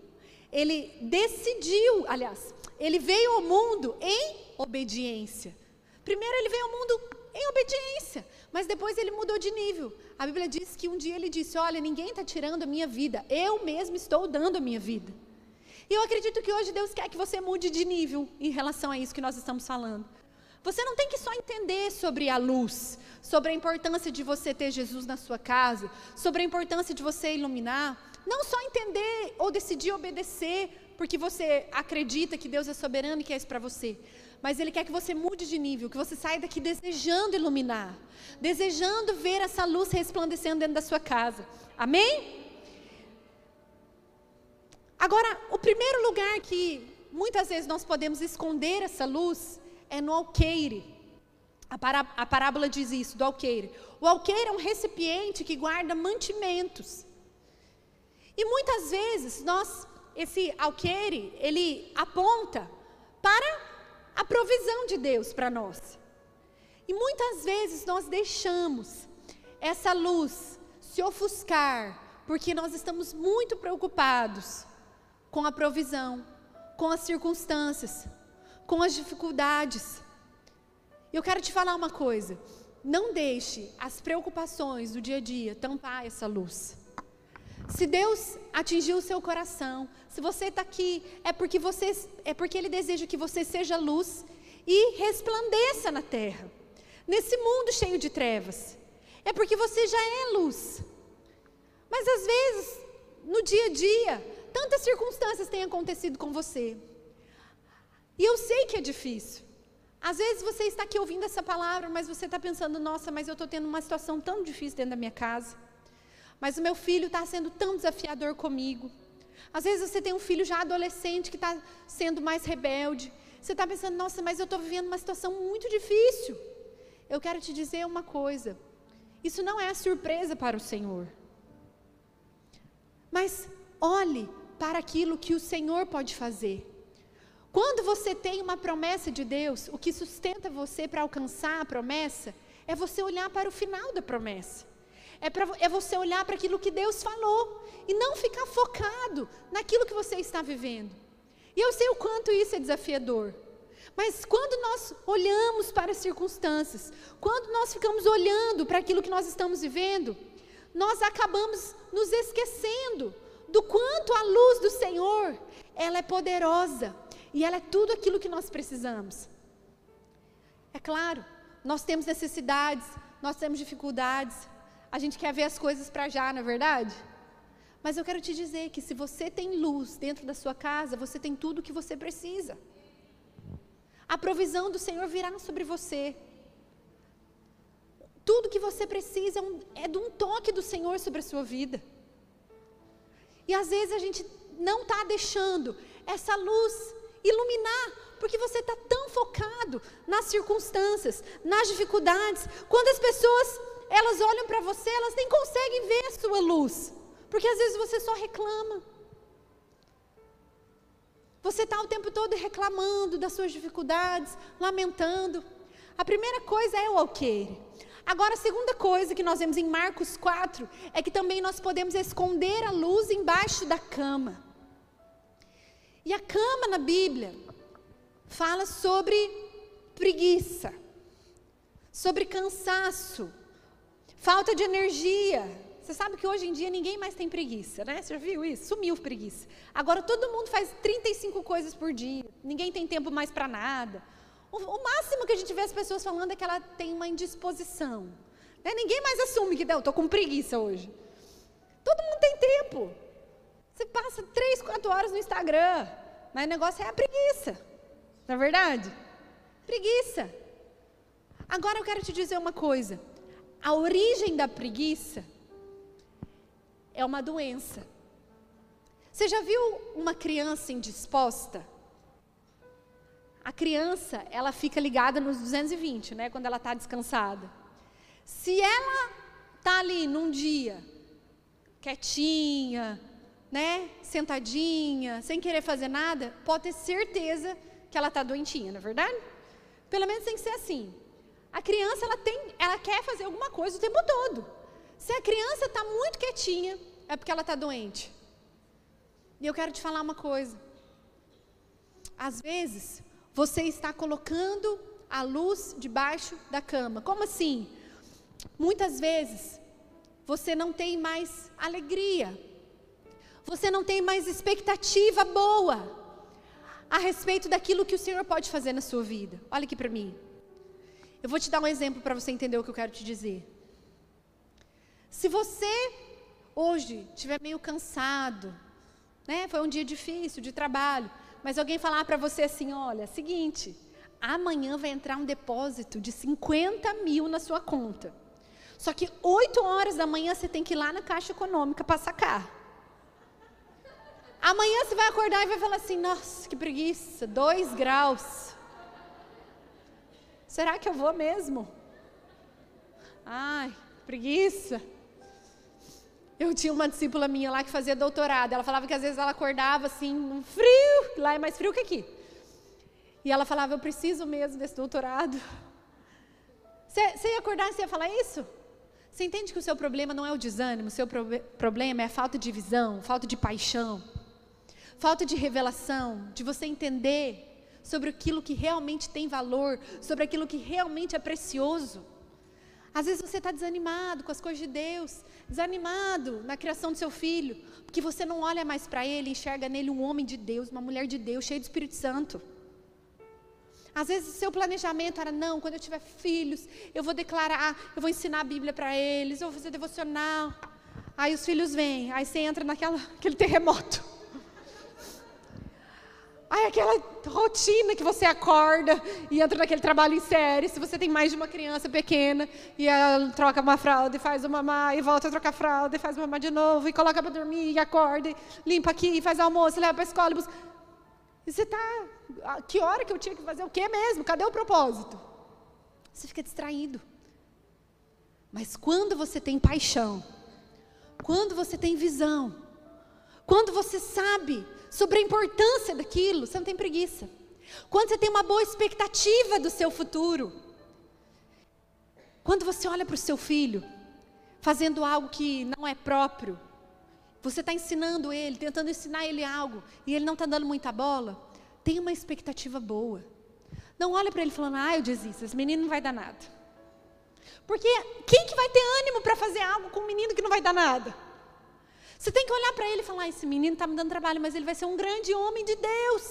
ele decidiu, aliás, ele veio ao mundo em obediência. Primeiro ele veio ao mundo em obediência, mas depois ele mudou de nível. A Bíblia diz que um dia ele disse: Olha, ninguém está tirando a minha vida, eu mesmo estou dando a minha vida. E eu acredito que hoje Deus quer que você mude de nível em relação a isso que nós estamos falando. Você não tem que só entender sobre a luz, sobre a importância de você ter Jesus na sua casa, sobre a importância de você iluminar. Não só entender ou decidir obedecer, porque você acredita que Deus é soberano e quer isso para você. Mas Ele quer que você mude de nível, que você saia daqui desejando iluminar, desejando ver essa luz resplandecendo dentro da sua casa. Amém? Agora, o primeiro lugar que muitas vezes nós podemos esconder essa luz é no alqueire. A, pará a parábola diz isso, do alqueire. O alqueire é um recipiente que guarda mantimentos. E muitas vezes nós, esse alqueire, ele aponta para a provisão de Deus para nós. E muitas vezes nós deixamos essa luz se ofuscar, porque nós estamos muito preocupados com a provisão, com as circunstâncias, com as dificuldades. Eu quero te falar uma coisa: não deixe as preocupações do dia a dia tampar essa luz. Se Deus atingiu o seu coração, se você está aqui, é porque você é porque Ele deseja que você seja luz e resplandeça na terra, nesse mundo cheio de trevas. É porque você já é luz. Mas às vezes, no dia a dia, tantas circunstâncias têm acontecido com você. E eu sei que é difícil. Às vezes você está aqui ouvindo essa palavra, mas você está pensando, nossa, mas eu estou tendo uma situação tão difícil dentro da minha casa. Mas o meu filho está sendo tão desafiador comigo. Às vezes você tem um filho já adolescente que está sendo mais rebelde. Você está pensando, nossa, mas eu estou vivendo uma situação muito difícil. Eu quero te dizer uma coisa: isso não é surpresa para o Senhor. Mas olhe para aquilo que o Senhor pode fazer. Quando você tem uma promessa de Deus, o que sustenta você para alcançar a promessa é você olhar para o final da promessa. É, pra, é você olhar para aquilo que Deus falou e não ficar focado naquilo que você está vivendo. E eu sei o quanto isso é desafiador. Mas quando nós olhamos para as circunstâncias, quando nós ficamos olhando para aquilo que nós estamos vivendo, nós acabamos nos esquecendo do quanto a luz do Senhor, ela é poderosa e ela é tudo aquilo que nós precisamos. É claro, nós temos necessidades, nós temos dificuldades, a gente quer ver as coisas para já, não é verdade? Mas eu quero te dizer que se você tem luz dentro da sua casa, você tem tudo o que você precisa. A provisão do Senhor virá sobre você. Tudo que você precisa é, é de um toque do Senhor sobre a sua vida. E às vezes a gente não está deixando essa luz iluminar, porque você está tão focado nas circunstâncias, nas dificuldades. Quando as pessoas elas olham para você, elas nem conseguem ver a sua luz, porque às vezes você só reclama. Você está o tempo todo reclamando das suas dificuldades, lamentando. A primeira coisa é o alqueire. Agora, a segunda coisa que nós vemos em Marcos 4 é que também nós podemos esconder a luz embaixo da cama. E a cama na Bíblia fala sobre preguiça, sobre cansaço, falta de energia. Você sabe que hoje em dia ninguém mais tem preguiça, né? Você já viu isso? Sumiu preguiça. Agora todo mundo faz 35 coisas por dia, ninguém tem tempo mais para nada. O, o, máximo que a gente vê as pessoas falando é que ela tem uma indisposição. Né? Ninguém mais assume que eu estou com preguiça hoje. Todo mundo tem tempo. Você passa três, quatro horas no Instagram, mas o negócio é a preguiça. Não é verdade? Preguiça. Agora eu quero te dizer uma coisa. A origem da preguiça é uma doença. Você já viu uma criança indisposta? a criança, ela fica ligada nos 220, né, quando ela está descansada. Se ela está ali num dia, quietinha, né, sentadinha, sem querer fazer nada, pode ter certeza que ela está doentinha, não é verdade? Pelo menos tem que ser assim. A criança, ela, tem, ela quer fazer alguma coisa o tempo todo. Se a criança está muito quietinha, é porque ela está doente. E eu quero te falar uma coisa. Às vezes, você está colocando a luz debaixo da cama. Como assim? Muitas vezes, você não tem mais alegria. Você não tem mais expectativa boa a respeito daquilo que o Senhor pode fazer na sua vida. Olha aqui para mim. Eu vou te dar um exemplo para você entender o que eu quero te dizer. Se você hoje estiver meio cansado, né? Foi um dia difícil de trabalho, mas alguém falar para você assim, olha, seguinte, amanhã vai entrar um depósito de 50 mil na sua conta. Só que 8 horas da manhã você tem que ir lá na Caixa Econômica para sacar. Amanhã você vai acordar e vai falar assim: nossa, que preguiça, 2 graus. Será que eu vou mesmo? Ai, preguiça. Eu tinha uma discípula minha lá que fazia doutorado. Ela falava que às vezes ela acordava assim, um frio, lá é mais frio que aqui. E ela falava: Eu preciso mesmo desse doutorado. Você ia acordar e você ia falar isso? Você entende que o seu problema não é o desânimo, o seu pro problema é a falta de visão, falta de paixão, falta de revelação, de você entender sobre aquilo que realmente tem valor, sobre aquilo que realmente é precioso. Às vezes você está desanimado com as coisas de Deus, desanimado na criação do seu filho, porque você não olha mais para ele e enxerga nele um homem de Deus, uma mulher de Deus, cheio do Espírito Santo. Às vezes o seu planejamento era, não, quando eu tiver filhos, eu vou declarar, eu vou ensinar a Bíblia para eles, eu vou fazer devocional. Aí os filhos vêm, aí você entra naquele terremoto. Aí aquela rotina que você acorda e entra naquele trabalho em série, se você tem mais de uma criança pequena, e ela troca uma fralda e faz uma mamá, e volta a trocar fralda, e faz uma mamá de novo, e coloca para dormir, e acorda, e limpa aqui, e faz almoço, leva para a escola, e, você está, que hora que eu tinha que fazer o quê mesmo? Cadê o propósito? Você fica distraído. Mas quando você tem paixão, quando você tem visão, quando você sabe sobre a importância daquilo, você não tem preguiça. Quando você tem uma boa expectativa do seu futuro. Quando você olha para o seu filho fazendo algo que não é próprio, você está ensinando ele, tentando ensinar ele algo, e ele não está dando muita bola, tenha uma expectativa boa. Não olha para ele falando, ah, eu desisto, esse menino não vai dar nada. Porque quem que vai ter ânimo para fazer algo com um menino que não vai dar nada? Você tem que olhar para ele e falar: esse menino está me dando trabalho, mas ele vai ser um grande homem de Deus.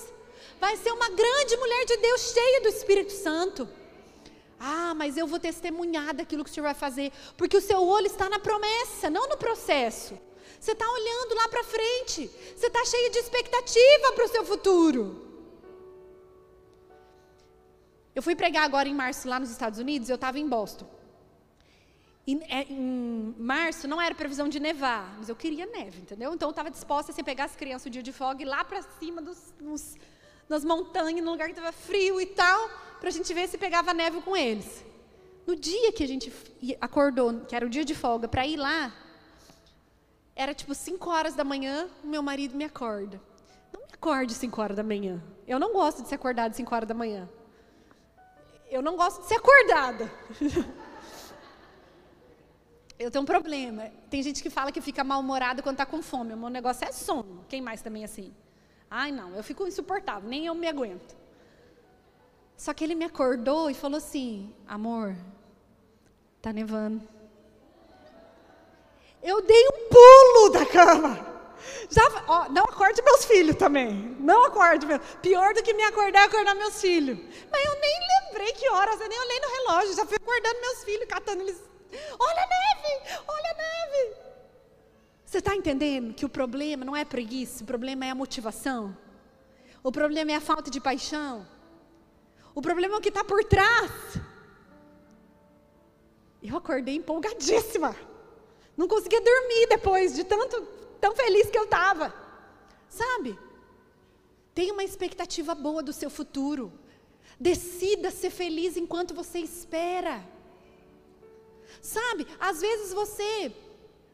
Vai ser uma grande mulher de Deus, cheia do Espírito Santo. Ah, mas eu vou testemunhar daquilo que o Senhor vai fazer, porque o seu olho está na promessa, não no processo. Você está olhando lá para frente, você está cheio de expectativa para o seu futuro. Eu fui pregar agora em março lá nos Estados Unidos, eu estava em Boston. Em, é, em, março não era previsão de nevar, mas eu queria neve, entendeu? Então eu estava disposta assim, a pegar as crianças o dia de folga e ir lá para cima dos, nos, nas montanhas, num lugar que estava frio e tal, para a gente ver se pegava neve com eles. No dia que a gente acordou, que era o dia de folga, para ir lá, era tipo 5 horas da manhã, meu marido me acorda. Não me acorde 5 horas da manhã. Eu não gosto de ser acordada 5 horas da manhã. Eu não gosto de ser acordada. Eu tenho um problema. Tem gente que fala que fica mal-humorado quando está com fome. O meu negócio é sono. Quem mais também é assim? Ai, não, eu fico insuportável, nem eu me aguento. Só que ele me acordou e falou assim: amor, tá nevando. Eu dei um pulo da cama. Já, ó, não acorde meus filhos também. Não acorde. Meu. Pior do que me acordar é acordar meus filhos. Mas eu nem lembrei que horas, eu nem olhei no relógio. Já fui acordando meus filhos, catando eles Olha a neve! Olha a neve! Você está entendendo que o problema não é preguiça, o problema é a motivação. O problema é a falta de paixão. O problema é o que está por trás. Eu acordei empolgadíssima. Não conseguia dormir depois de tanto tão feliz que eu estava. Sabe? Tenha uma expectativa boa do seu futuro. Decida ser feliz enquanto você espera. Sabe, às vezes você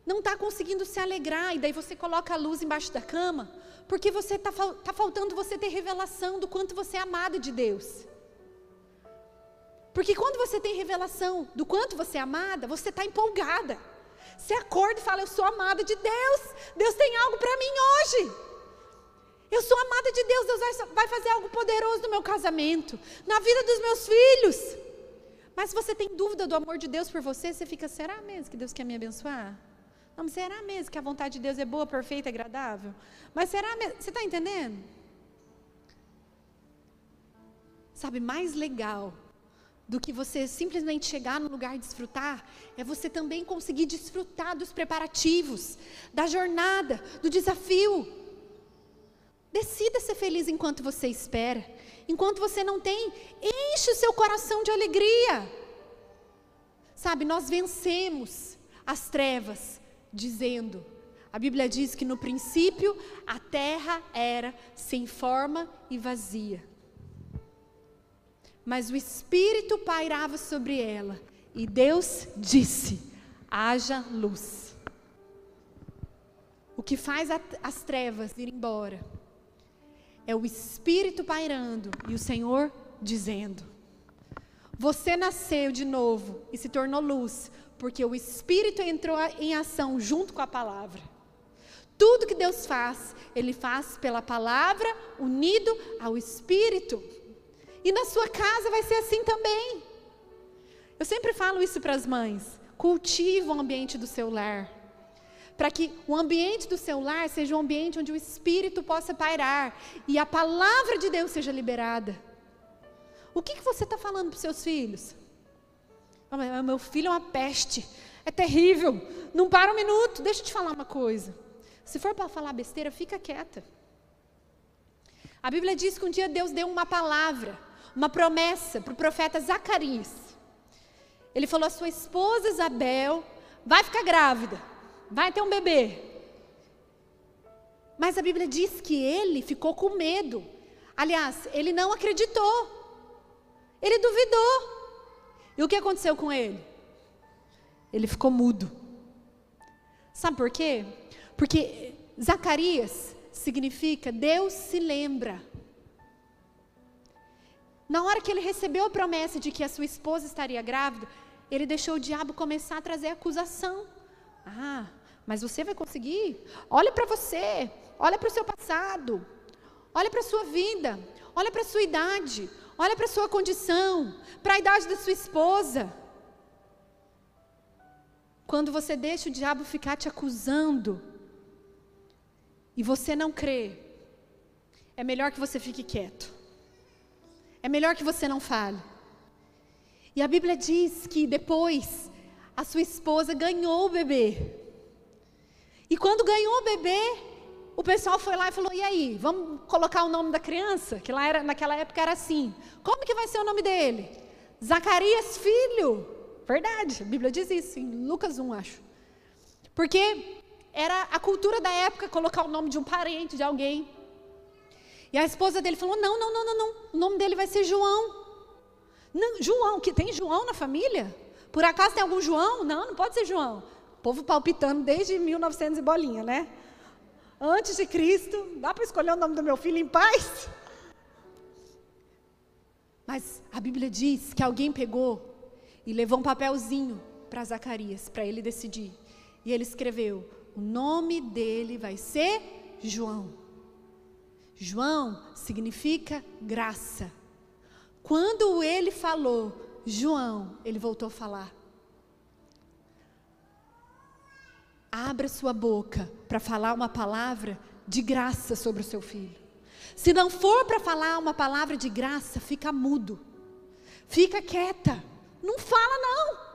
não está conseguindo se alegrar, e daí você coloca a luz embaixo da cama, porque você está tá faltando você ter revelação do quanto você é amada de Deus. Porque quando você tem revelação do quanto você é amada, você está empolgada. Você acorda e fala: Eu sou amada de Deus. Deus tem algo para mim hoje. Eu sou amada de Deus, Deus vai fazer algo poderoso no meu casamento, na vida dos meus filhos. Mas se você tem dúvida do amor de Deus por você, você fica, será mesmo que Deus quer me abençoar? Não, mas será mesmo que a vontade de Deus é boa, perfeita, agradável? Mas será mesmo? Você está entendendo? Sabe, mais legal do que você simplesmente chegar no lugar e desfrutar, é você também conseguir desfrutar dos preparativos, da jornada, do desafio. Decida ser feliz enquanto você espera. Enquanto você não tem, enche o seu coração de alegria. Sabe, nós vencemos as trevas dizendo: a Bíblia diz que no princípio a terra era sem forma e vazia. Mas o Espírito pairava sobre ela, e Deus disse: haja luz. O que faz as trevas ir embora é o Espírito pairando e o Senhor dizendo: Você nasceu de novo e se tornou luz, porque o Espírito entrou em ação junto com a palavra. Tudo que Deus faz, Ele faz pela palavra, unido ao Espírito. E na sua casa vai ser assim também. Eu sempre falo isso para as mães: cultiva o ambiente do seu lar. Para que o ambiente do seu lar seja um ambiente onde o Espírito possa pairar e a palavra de Deus seja liberada. O que, que você está falando para os seus filhos? Oh, meu filho é uma peste, é terrível, não para um minuto. Deixa eu te falar uma coisa. Se for para falar besteira, fica quieta. A Bíblia diz que um dia Deus deu uma palavra, uma promessa para o profeta Zacarias. Ele falou: a sua esposa Isabel vai ficar grávida, vai ter um bebê. Mas a Bíblia diz que ele ficou com medo. Aliás, ele não acreditou. Ele duvidou. E o que aconteceu com ele? Ele ficou mudo. Sabe por quê? Porque Zacarias significa Deus se lembra. Na hora que ele recebeu a promessa de que a sua esposa estaria grávida, ele deixou o diabo começar a trazer acusação. Ah, mas você vai conseguir? Olha para você, olha para o seu passado, olha para a sua vida, olha para a sua idade, Olha para a sua condição, para a idade da sua esposa. Quando você deixa o diabo ficar te acusando e você não crê, é melhor que você fique quieto. É melhor que você não fale. E a Bíblia diz que depois a sua esposa ganhou o bebê. E quando ganhou o bebê, o pessoal foi lá e falou: e aí, vamos colocar o nome da criança? Que lá era, naquela época era assim. Como que vai ser o nome dele? Zacarias, filho. Verdade, a Bíblia diz isso, em Lucas 1, acho. Porque era a cultura da época colocar o nome de um parente, de alguém. E a esposa dele falou: não, não, não, não, não. O nome dele vai ser João. Não, João, que tem João na família? Por acaso tem algum João? Não, não pode ser João. Povo palpitando desde 1900 e bolinha, né? antes de Cristo. Dá para escolher o nome do meu filho em paz? Mas a Bíblia diz que alguém pegou e levou um papelzinho para Zacarias, para ele decidir. E ele escreveu: o nome dele vai ser João. João significa graça. Quando ele falou João, ele voltou a falar abra sua boca para falar uma palavra de graça sobre o seu filho. Se não for para falar uma palavra de graça, fica mudo. Fica quieta. Não fala não.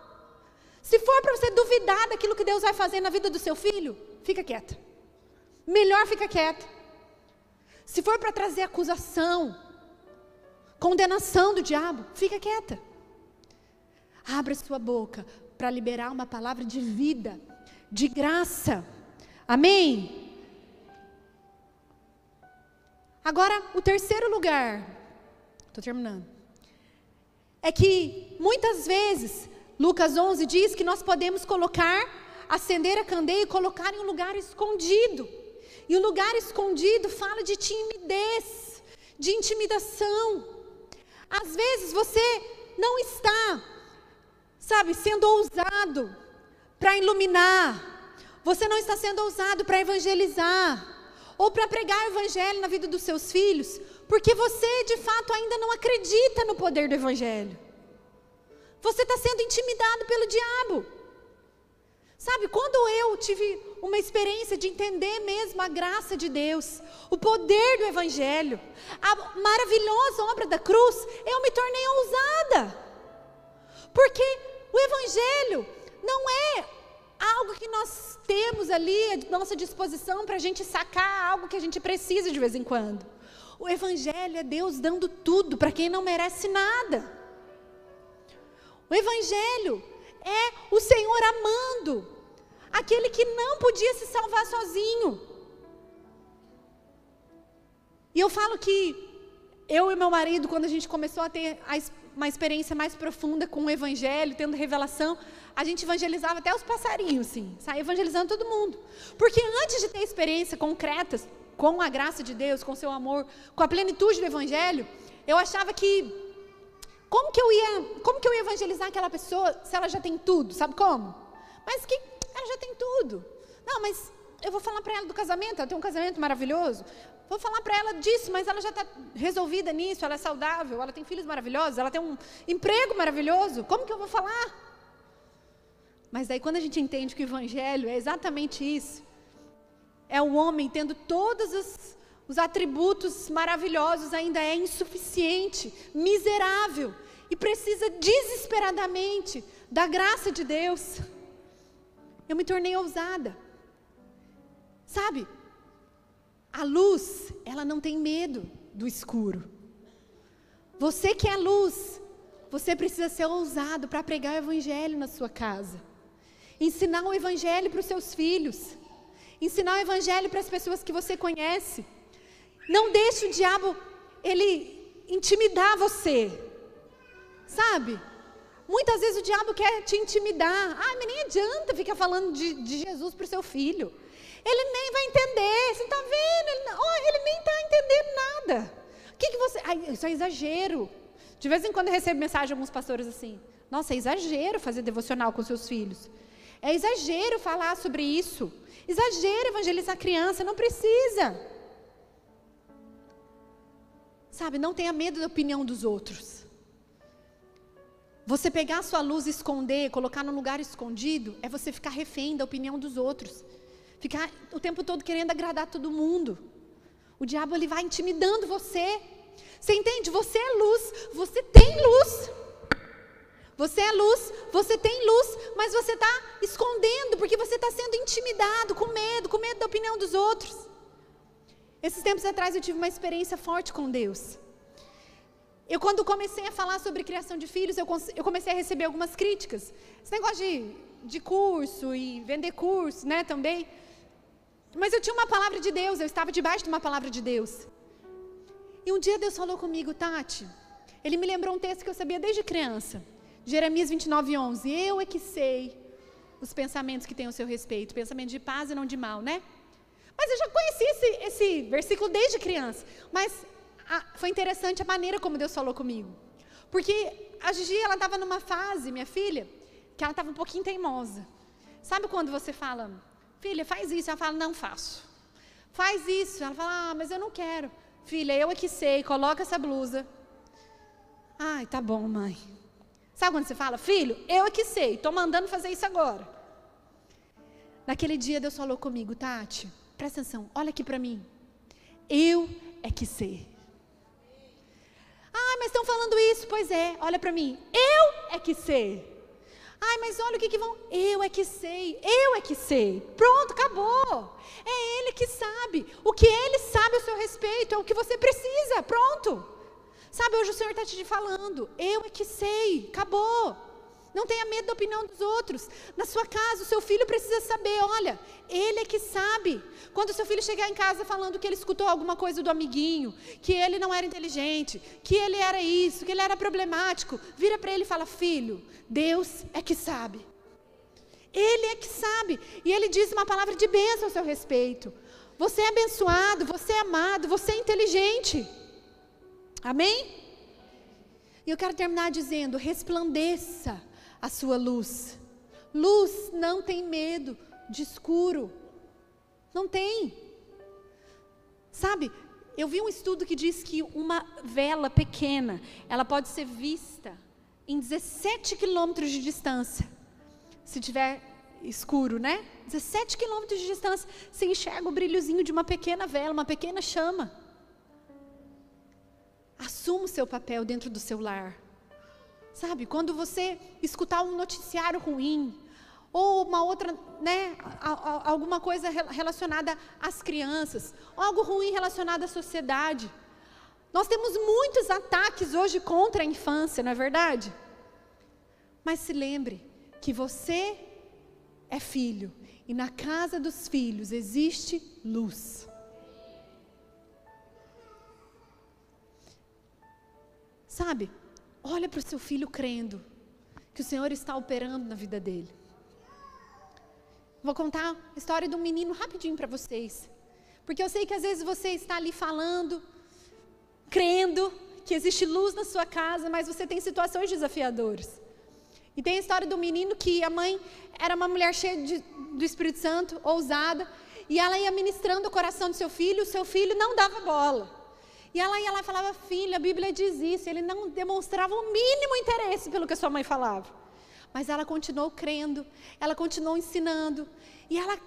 Se for para você duvidar daquilo que Deus vai fazer na vida do seu filho, fica quieta. Melhor fica quieta. Se for para trazer acusação, condenação do diabo, fica quieta. Abra sua boca para liberar uma palavra de vida de graça. Amém? Agora, o terceiro lugar, estou terminando, é que muitas vezes, Lucas 11 diz que nós podemos colocar, acender a candeia e colocar em um lugar escondido. E o lugar escondido fala de timidez, de intimidação. Às vezes você não está, sabe, sendo ousado, para iluminar. Você não está sendo ousado para evangelizar. ou para pregar o evangelho na vida dos seus filhos, porque você de fato ainda não acredita no poder do evangelho. Você está sendo intimidado pelo diabo. Sabe, quando eu tive uma experiência de entender mesmo a graça de Deus, o poder do Evangelho, a maravilhosa obra da cruz, eu me tornei ousada. Porque o Evangelho não é algo que nós temos ali à nossa disposição para a gente sacar algo que a gente precisa de vez em quando. O Evangelho é Deus dando tudo para quem não merece nada. O Evangelho é o Senhor amando aquele que não podia se salvar sozinho. E eu falo que eu e meu marido, quando a gente começou a ter uma experiência mais profunda com o Evangelho, tendo revelação, a gente evangelizava até os passarinhos, sim, saía evangelizando todo mundo. Porque antes de ter experiência concreta com a graça de Deus, com o seu amor, com a plenitude do Evangelho, eu achava que como que eu ia, como que eu ia evangelizar aquela pessoa se ela já tem tudo? Sabe como? Mas que ela já tem tudo. Não, mas eu vou falar para ela do casamento, ela tem um casamento maravilhoso. Vou falar para ela disso, mas ela já está resolvida nisso, ela é saudável, ela tem filhos maravilhosos, ela tem um emprego maravilhoso. Como que eu vou falar? Mas daí quando a gente entende que o evangelho é exatamente isso, é o homem tendo todos os os atributos maravilhosos ainda é insuficiente, miserável e precisa desesperadamente da graça de Deus. Eu me tornei ousada. Sabe? A luz, ela não tem medo do escuro. Você que é luz, você precisa ser ousado para pregar o evangelho na sua casa. Ensinar o evangelho para os seus filhos. Ensinar o evangelho para as pessoas que você conhece. Não deixe o diabo ele intimidar você. Sabe? Muitas vezes o diabo quer te intimidar. Ah, mas nem adianta ficar falando de, de Jesus para o seu filho. Ele nem vai entender. Você está vendo? Ele, oh, ele nem está entendendo nada. O que, que você. Ai, isso é exagero. De vez em quando eu recebo mensagem de alguns pastores assim: Nossa, é exagero fazer devocional com seus filhos. É exagero falar sobre isso. Exagero evangelizar criança. Não precisa. Sabe, não tenha medo da opinião dos outros. Você pegar a sua luz e esconder, colocar num lugar escondido, é você ficar refém da opinião dos outros. Ficar o tempo todo querendo agradar todo mundo. O diabo ele vai intimidando você. Você entende? Você é luz, você tem luz. Você é luz, você tem luz, mas você está escondendo porque você está sendo intimidado, com medo, com medo da opinião dos outros. Esses tempos atrás eu tive uma experiência forte com Deus. Eu, quando comecei a falar sobre criação de filhos, eu, comecei a receber algumas críticas. Esse negócio de, de curso e vender curso, né, também. Mas eu tinha uma palavra de Deus, eu estava debaixo de uma palavra de Deus. E um dia Deus falou comigo, Tati, ele me lembrou um texto que eu sabia desde criança. Jeremias 29, 11. Eu é que sei os pensamentos que têm o seu respeito, pensamento de paz e não de mal, né? Mas eu já conheci esse, esse versículo desde criança. Mas a, foi interessante a maneira como Deus falou comigo. Porque a Gigi, ela estava numa fase, minha filha, que ela estava um pouquinho teimosa. Sabe quando você fala, filha, faz isso? Ela fala, não faço. Faz isso. Ela fala, ah, mas eu não quero. Filha, eu é que sei, coloca essa blusa. Ai, tá bom, mãe. Sabe quando você fala, filho, eu é que sei, estou mandando fazer isso agora. Naquele dia Deus falou comigo, Tati, Presta atenção, olha aqui para mim. Eu é que sei. Ah, mas estão falando isso? Pois é, olha para mim. Eu é que sei. Ai, mas olha o que, que vão. Eu é que sei, eu é que sei. Pronto, acabou. É Ele que sabe. O que Ele sabe a seu respeito é o que você precisa. Pronto. Sabe, hoje o Senhor está te falando. Eu é que sei. Acabou. Não tenha medo da opinião dos outros. Na sua casa, o seu filho precisa saber, olha, ele é que sabe. Quando o seu filho chegar em casa falando que ele escutou alguma coisa do amiguinho, que ele não era inteligente, que ele era isso, que ele era problemático, vira para ele e fala: "Filho, Deus é que sabe. Ele é que sabe. E ele diz uma palavra de bênção ao seu respeito. Você é abençoado, você é amado, você é inteligente. Amém? E eu quero terminar dizendo: resplandeça a sua luz. Luz não tem medo de escuro. Não tem. Sabe, eu vi um estudo que diz que uma vela pequena, ela pode ser vista em 17 quilômetros de distância. Se tiver escuro, né? 17 quilômetros de distância, você enxerga o brilhozinho de uma pequena vela, uma pequena chama. Assuma o seu papel dentro do seu lar. Sabe, quando você escutar um noticiário ruim, ou uma outra, né, alguma coisa relacionada às crianças, ou algo ruim relacionado à sociedade. Nós temos muitos ataques hoje contra a infância, não é verdade? Mas se lembre que você é filho e na casa dos filhos existe luz. Sabe? Olha para o seu filho crendo que o Senhor está operando na vida dele. Vou contar a história de um menino rapidinho para vocês. Porque eu sei que às vezes você está ali falando, crendo que existe luz na sua casa, mas você tem situações desafiadoras. E tem a história do menino que a mãe era uma mulher cheia de, do Espírito Santo, ousada, e ela ia ministrando o coração do seu filho, o seu filho não dava bola. E ela ia lá e falava, filho, a Bíblia diz isso. Ele não demonstrava o mínimo interesse pelo que sua mãe falava. Mas ela continuou crendo, ela continuou ensinando. E ela,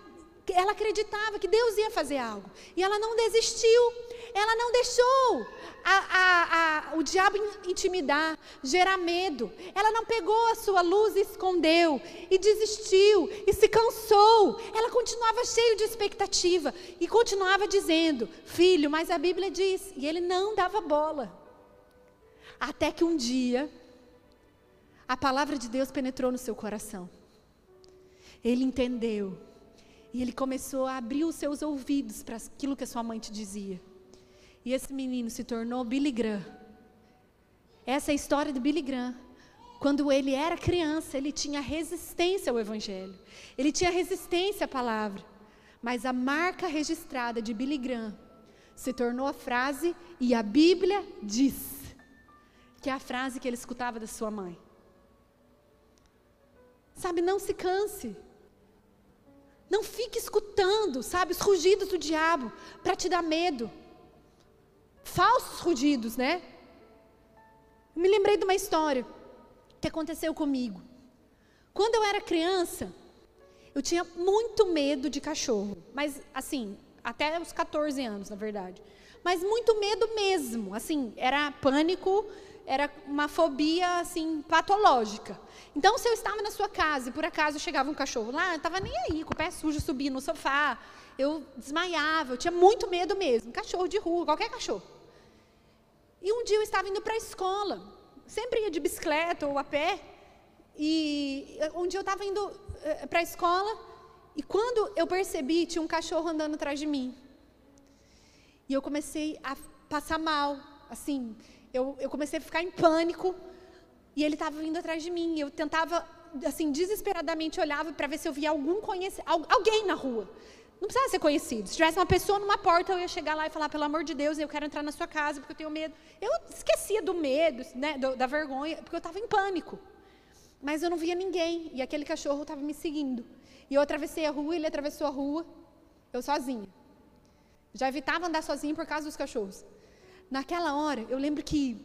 ela acreditava que Deus ia fazer algo. E ela não desistiu. Ela não deixou a, a, a, o diabo intimidar, gerar medo. Ela não pegou a sua luz e escondeu, e desistiu, e se cansou. Ela continuava cheio de expectativa e continuava dizendo: Filho, mas a Bíblia diz. E ele não dava bola. Até que um dia a palavra de Deus penetrou no seu coração. Ele entendeu. E ele começou a abrir os seus ouvidos para aquilo que a sua mãe te dizia. E esse menino se tornou Billy Graham. Essa é a história de Billy Graham. Quando ele era criança, ele tinha resistência ao Evangelho. Ele tinha resistência à palavra. Mas a marca registrada de Billy Graham se tornou a frase, e a Bíblia diz, que é a frase que ele escutava da sua mãe. Sabe, não se canse. Não fique escutando, sabe, os rugidos do diabo para te dar medo. Falsos rugidos, né? me lembrei de uma história que aconteceu comigo. Quando eu era criança, eu tinha muito medo de cachorro, mas assim, até os 14 anos, na verdade. Mas muito medo mesmo, assim, era pânico, era uma fobia assim patológica. Então, se eu estava na sua casa e por acaso chegava um cachorro lá, eu estava nem aí, com o pé sujo, subia no sofá, eu desmaiava, eu tinha muito medo mesmo. Cachorro de rua, qualquer cachorro. E um dia eu estava indo para a escola, sempre ia de bicicleta ou a pé, e um dia eu estava indo eh, para a escola, e quando eu percebi, tinha um cachorro andando atrás de mim. E eu comecei a passar mal, assim, eu, eu comecei a ficar em pânico, e ele estava vindo atrás de mim. Eu tentava, assim, desesperadamente olhava para ver se eu via algum conhecido, alguém na rua. Não precisava ser conhecido. Se tivesse uma pessoa numa porta, eu ia chegar lá e falar: pelo amor de Deus, eu quero entrar na sua casa porque eu tenho medo. Eu esquecia do medo, né, do, da vergonha, porque eu estava em pânico. Mas eu não via ninguém. E aquele cachorro estava me seguindo. E eu atravessei a rua, ele atravessou a rua, eu sozinha. Já evitava andar sozinha por causa dos cachorros. Naquela hora, eu lembro que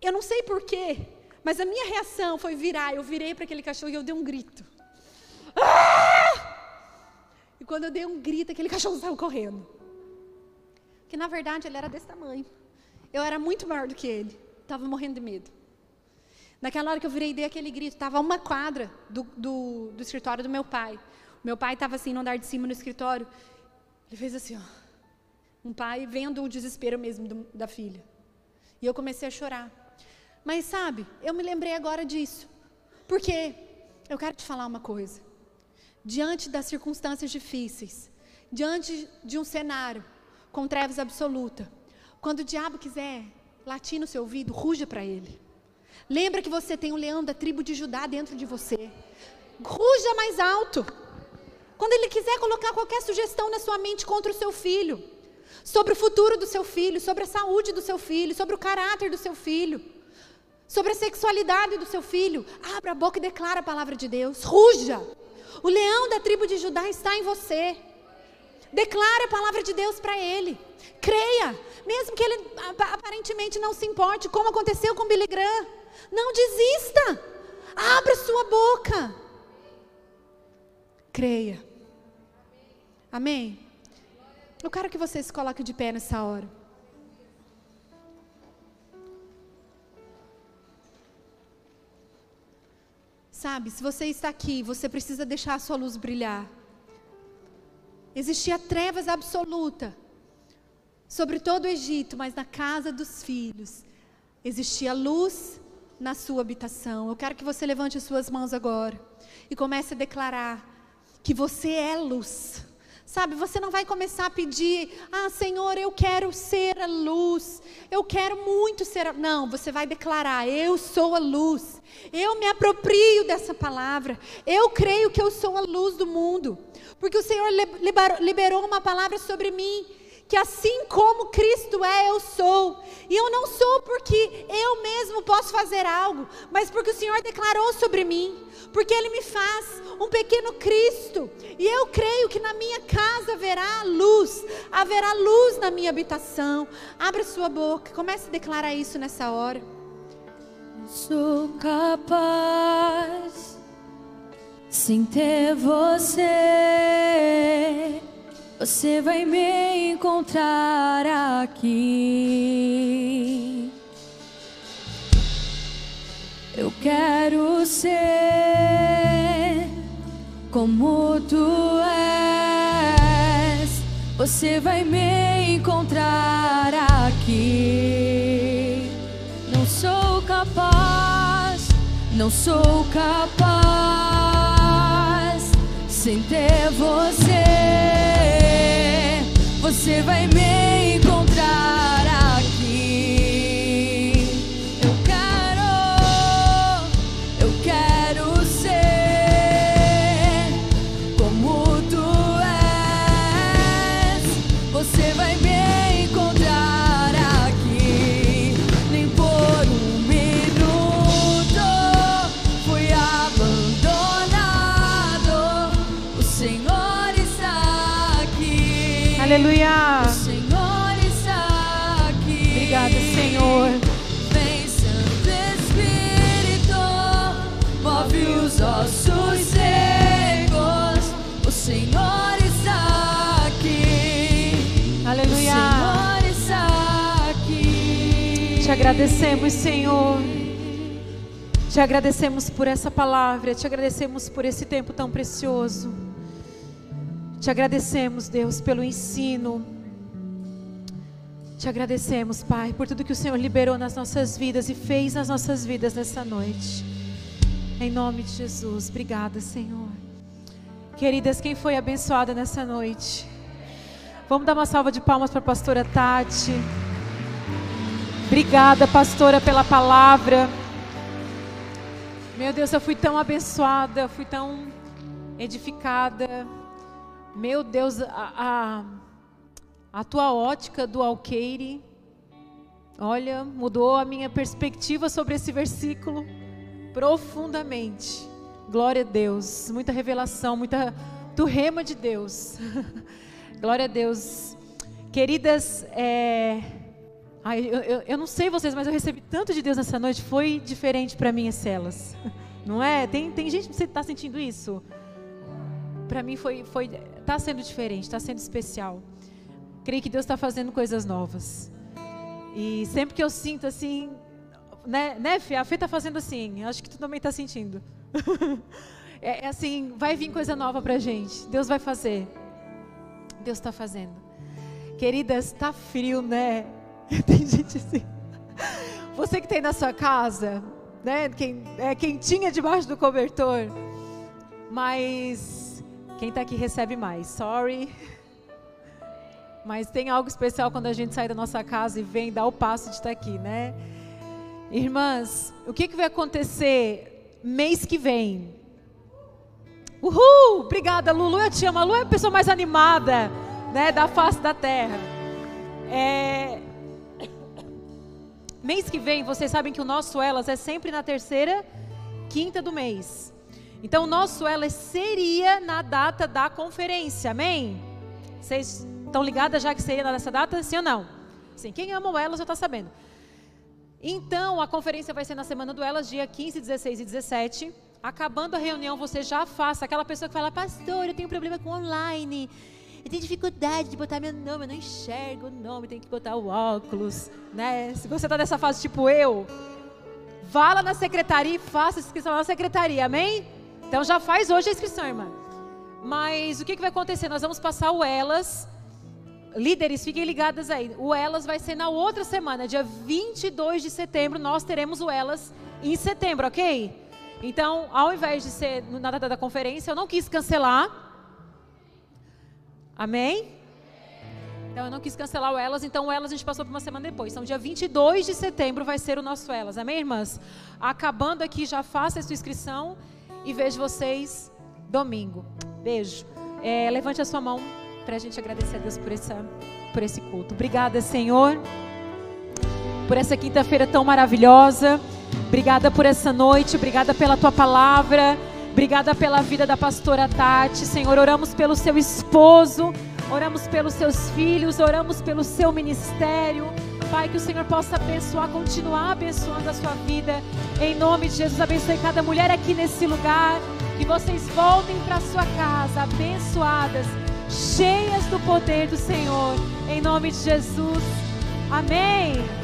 eu não sei porquê, mas a minha reação foi virar. Eu virei para aquele cachorro e eu dei um grito. Ah! E quando eu dei um grito, aquele cachorro saiu correndo. Que na verdade ele era desse tamanho. Eu era muito maior do que ele. Estava morrendo de medo. Naquela hora que eu virei e dei aquele grito, estava uma quadra do, do, do escritório do meu pai. Meu pai estava assim no andar de cima no escritório. Ele fez assim, ó. Um pai vendo o desespero mesmo do, da filha. E eu comecei a chorar. Mas sabe, eu me lembrei agora disso. Porque eu quero te falar uma coisa. Diante das circunstâncias difíceis, diante de um cenário com trevas absoluta, quando o diabo quiser latir no seu ouvido, ruja para ele. Lembra que você tem o leão da tribo de Judá dentro de você. Ruja mais alto. Quando ele quiser colocar qualquer sugestão na sua mente contra o seu filho, sobre o futuro do seu filho, sobre a saúde do seu filho, sobre o caráter do seu filho, sobre a sexualidade do seu filho. Abra a boca e declara a palavra de Deus. Ruja. O leão da tribo de Judá está em você. Declare a palavra de Deus para ele. Creia, mesmo que ele aparentemente não se importe, como aconteceu com Billy Graham. Não desista. Abra sua boca. Creia. Amém? Eu quero que você se coloque de pé nessa hora. Sabe, se você está aqui, você precisa deixar a sua luz brilhar. Existia trevas absoluta sobre todo o Egito, mas na casa dos filhos existia luz na sua habitação. Eu quero que você levante as suas mãos agora e comece a declarar que você é luz. Sabe, você não vai começar a pedir, ah, Senhor, eu quero ser a luz, eu quero muito ser a. Não, você vai declarar, eu sou a luz, eu me aproprio dessa palavra, eu creio que eu sou a luz do mundo, porque o Senhor liberou uma palavra sobre mim, que assim como Cristo é, eu sou. E eu não sou porque eu mesmo posso fazer algo, mas porque o Senhor declarou sobre mim, porque Ele me faz um pequeno Cristo. E eu creio que na minha casa haverá luz, haverá luz na minha habitação. Abra sua boca, comece a declarar isso nessa hora. Sou capaz sem ter você você vai me encontrar aqui. Eu quero ser como tu és. Você vai me encontrar aqui. Não sou capaz, não sou capaz sem ter você você vai me encontrar Aleluia. O Senhor está aqui. Obrigada, Senhor. Vem, Santo Espírito, move os ossos secos. O Senhor está aqui. Aleluia. O Senhor está aqui. Te agradecemos, Senhor. Te agradecemos por essa palavra, te agradecemos por esse tempo tão precioso. Te agradecemos, Deus, pelo ensino. Te agradecemos, Pai, por tudo que o Senhor liberou nas nossas vidas e fez nas nossas vidas nessa noite. Em nome de Jesus, obrigada, Senhor. Queridas, quem foi abençoada nessa noite? Vamos dar uma salva de palmas para a pastora Tati. Obrigada, pastora, pela palavra. Meu Deus, eu fui tão abençoada, eu fui tão edificada. Meu Deus, a, a, a tua ótica do alqueire, olha, mudou a minha perspectiva sobre esse versículo profundamente. Glória a Deus, muita revelação, muita do rema de Deus. Glória a Deus. Queridas, é... Ai, eu, eu, eu, não sei vocês, mas eu recebi tanto de Deus nessa noite, foi diferente para mim as celas. Não é? Tem, tem gente que está sentindo isso? Para mim foi, foi, tá sendo diferente, está sendo especial. Creio que Deus está fazendo coisas novas. E sempre que eu sinto assim, né, né Fê? A Fê está fazendo assim, acho que tu também está sentindo. é, é assim, vai vir coisa nova para gente. Deus vai fazer. Deus está fazendo. Queridas, está frio, né? Tem gente assim. Você que tem na sua casa, né? Quem é quentinha debaixo do cobertor. Mas quem está aqui recebe mais. Sorry. Mas tem algo especial quando a gente sai da nossa casa e vem dar o passo de estar aqui, né? Irmãs, o que, que vai acontecer mês que vem? Uhul! Obrigada, Lulu. Eu te amo. A Lu é a pessoa mais animada né, da face da terra. É... Mês que vem, vocês sabem que o nosso Elas é sempre na terceira quinta do mês. Então, o nosso Elas seria na data da conferência, amém? Vocês estão ligadas já que seria nessa data? Sim ou não? Sim. Quem ama o Elas já está sabendo. Então, a conferência vai ser na semana do Elas, dia 15, 16 e 17. Acabando a reunião, você já faça. Aquela pessoa que fala, pastor, eu tenho problema com online. Eu tenho dificuldade de botar meu nome, eu não enxergo o nome, tem que botar o óculos, né? Se você está nessa fase tipo eu, vá lá na secretaria e faça inscrição na secretaria, amém? Então já faz hoje a inscrição, irmã. Mas o que, que vai acontecer? Nós vamos passar o Elas. Líderes, fiquem ligadas aí. O Elas vai ser na outra semana, dia 22 de setembro. Nós teremos o Elas em setembro, ok? Então, ao invés de ser na data da conferência, eu não quis cancelar. Amém? Então, eu não quis cancelar o Elas, então o Elas a gente passou por uma semana depois. Então, dia 22 de setembro vai ser o nosso Elas. Amém, irmãs? Acabando aqui, já faça a sua inscrição e vejo vocês domingo. Beijo. É, levante a sua mão para a gente agradecer a Deus por, essa, por esse culto. Obrigada, Senhor, por essa quinta-feira tão maravilhosa. Obrigada por essa noite, obrigada pela tua palavra, obrigada pela vida da pastora Tati. Senhor, oramos pelo seu esposo, oramos pelos seus filhos, oramos pelo seu ministério. Pai, que o Senhor possa abençoar, continuar abençoando a sua vida. Em nome de Jesus, abençoe cada mulher aqui nesse lugar. Que vocês voltem para sua casa abençoadas, cheias do poder do Senhor. Em nome de Jesus. Amém.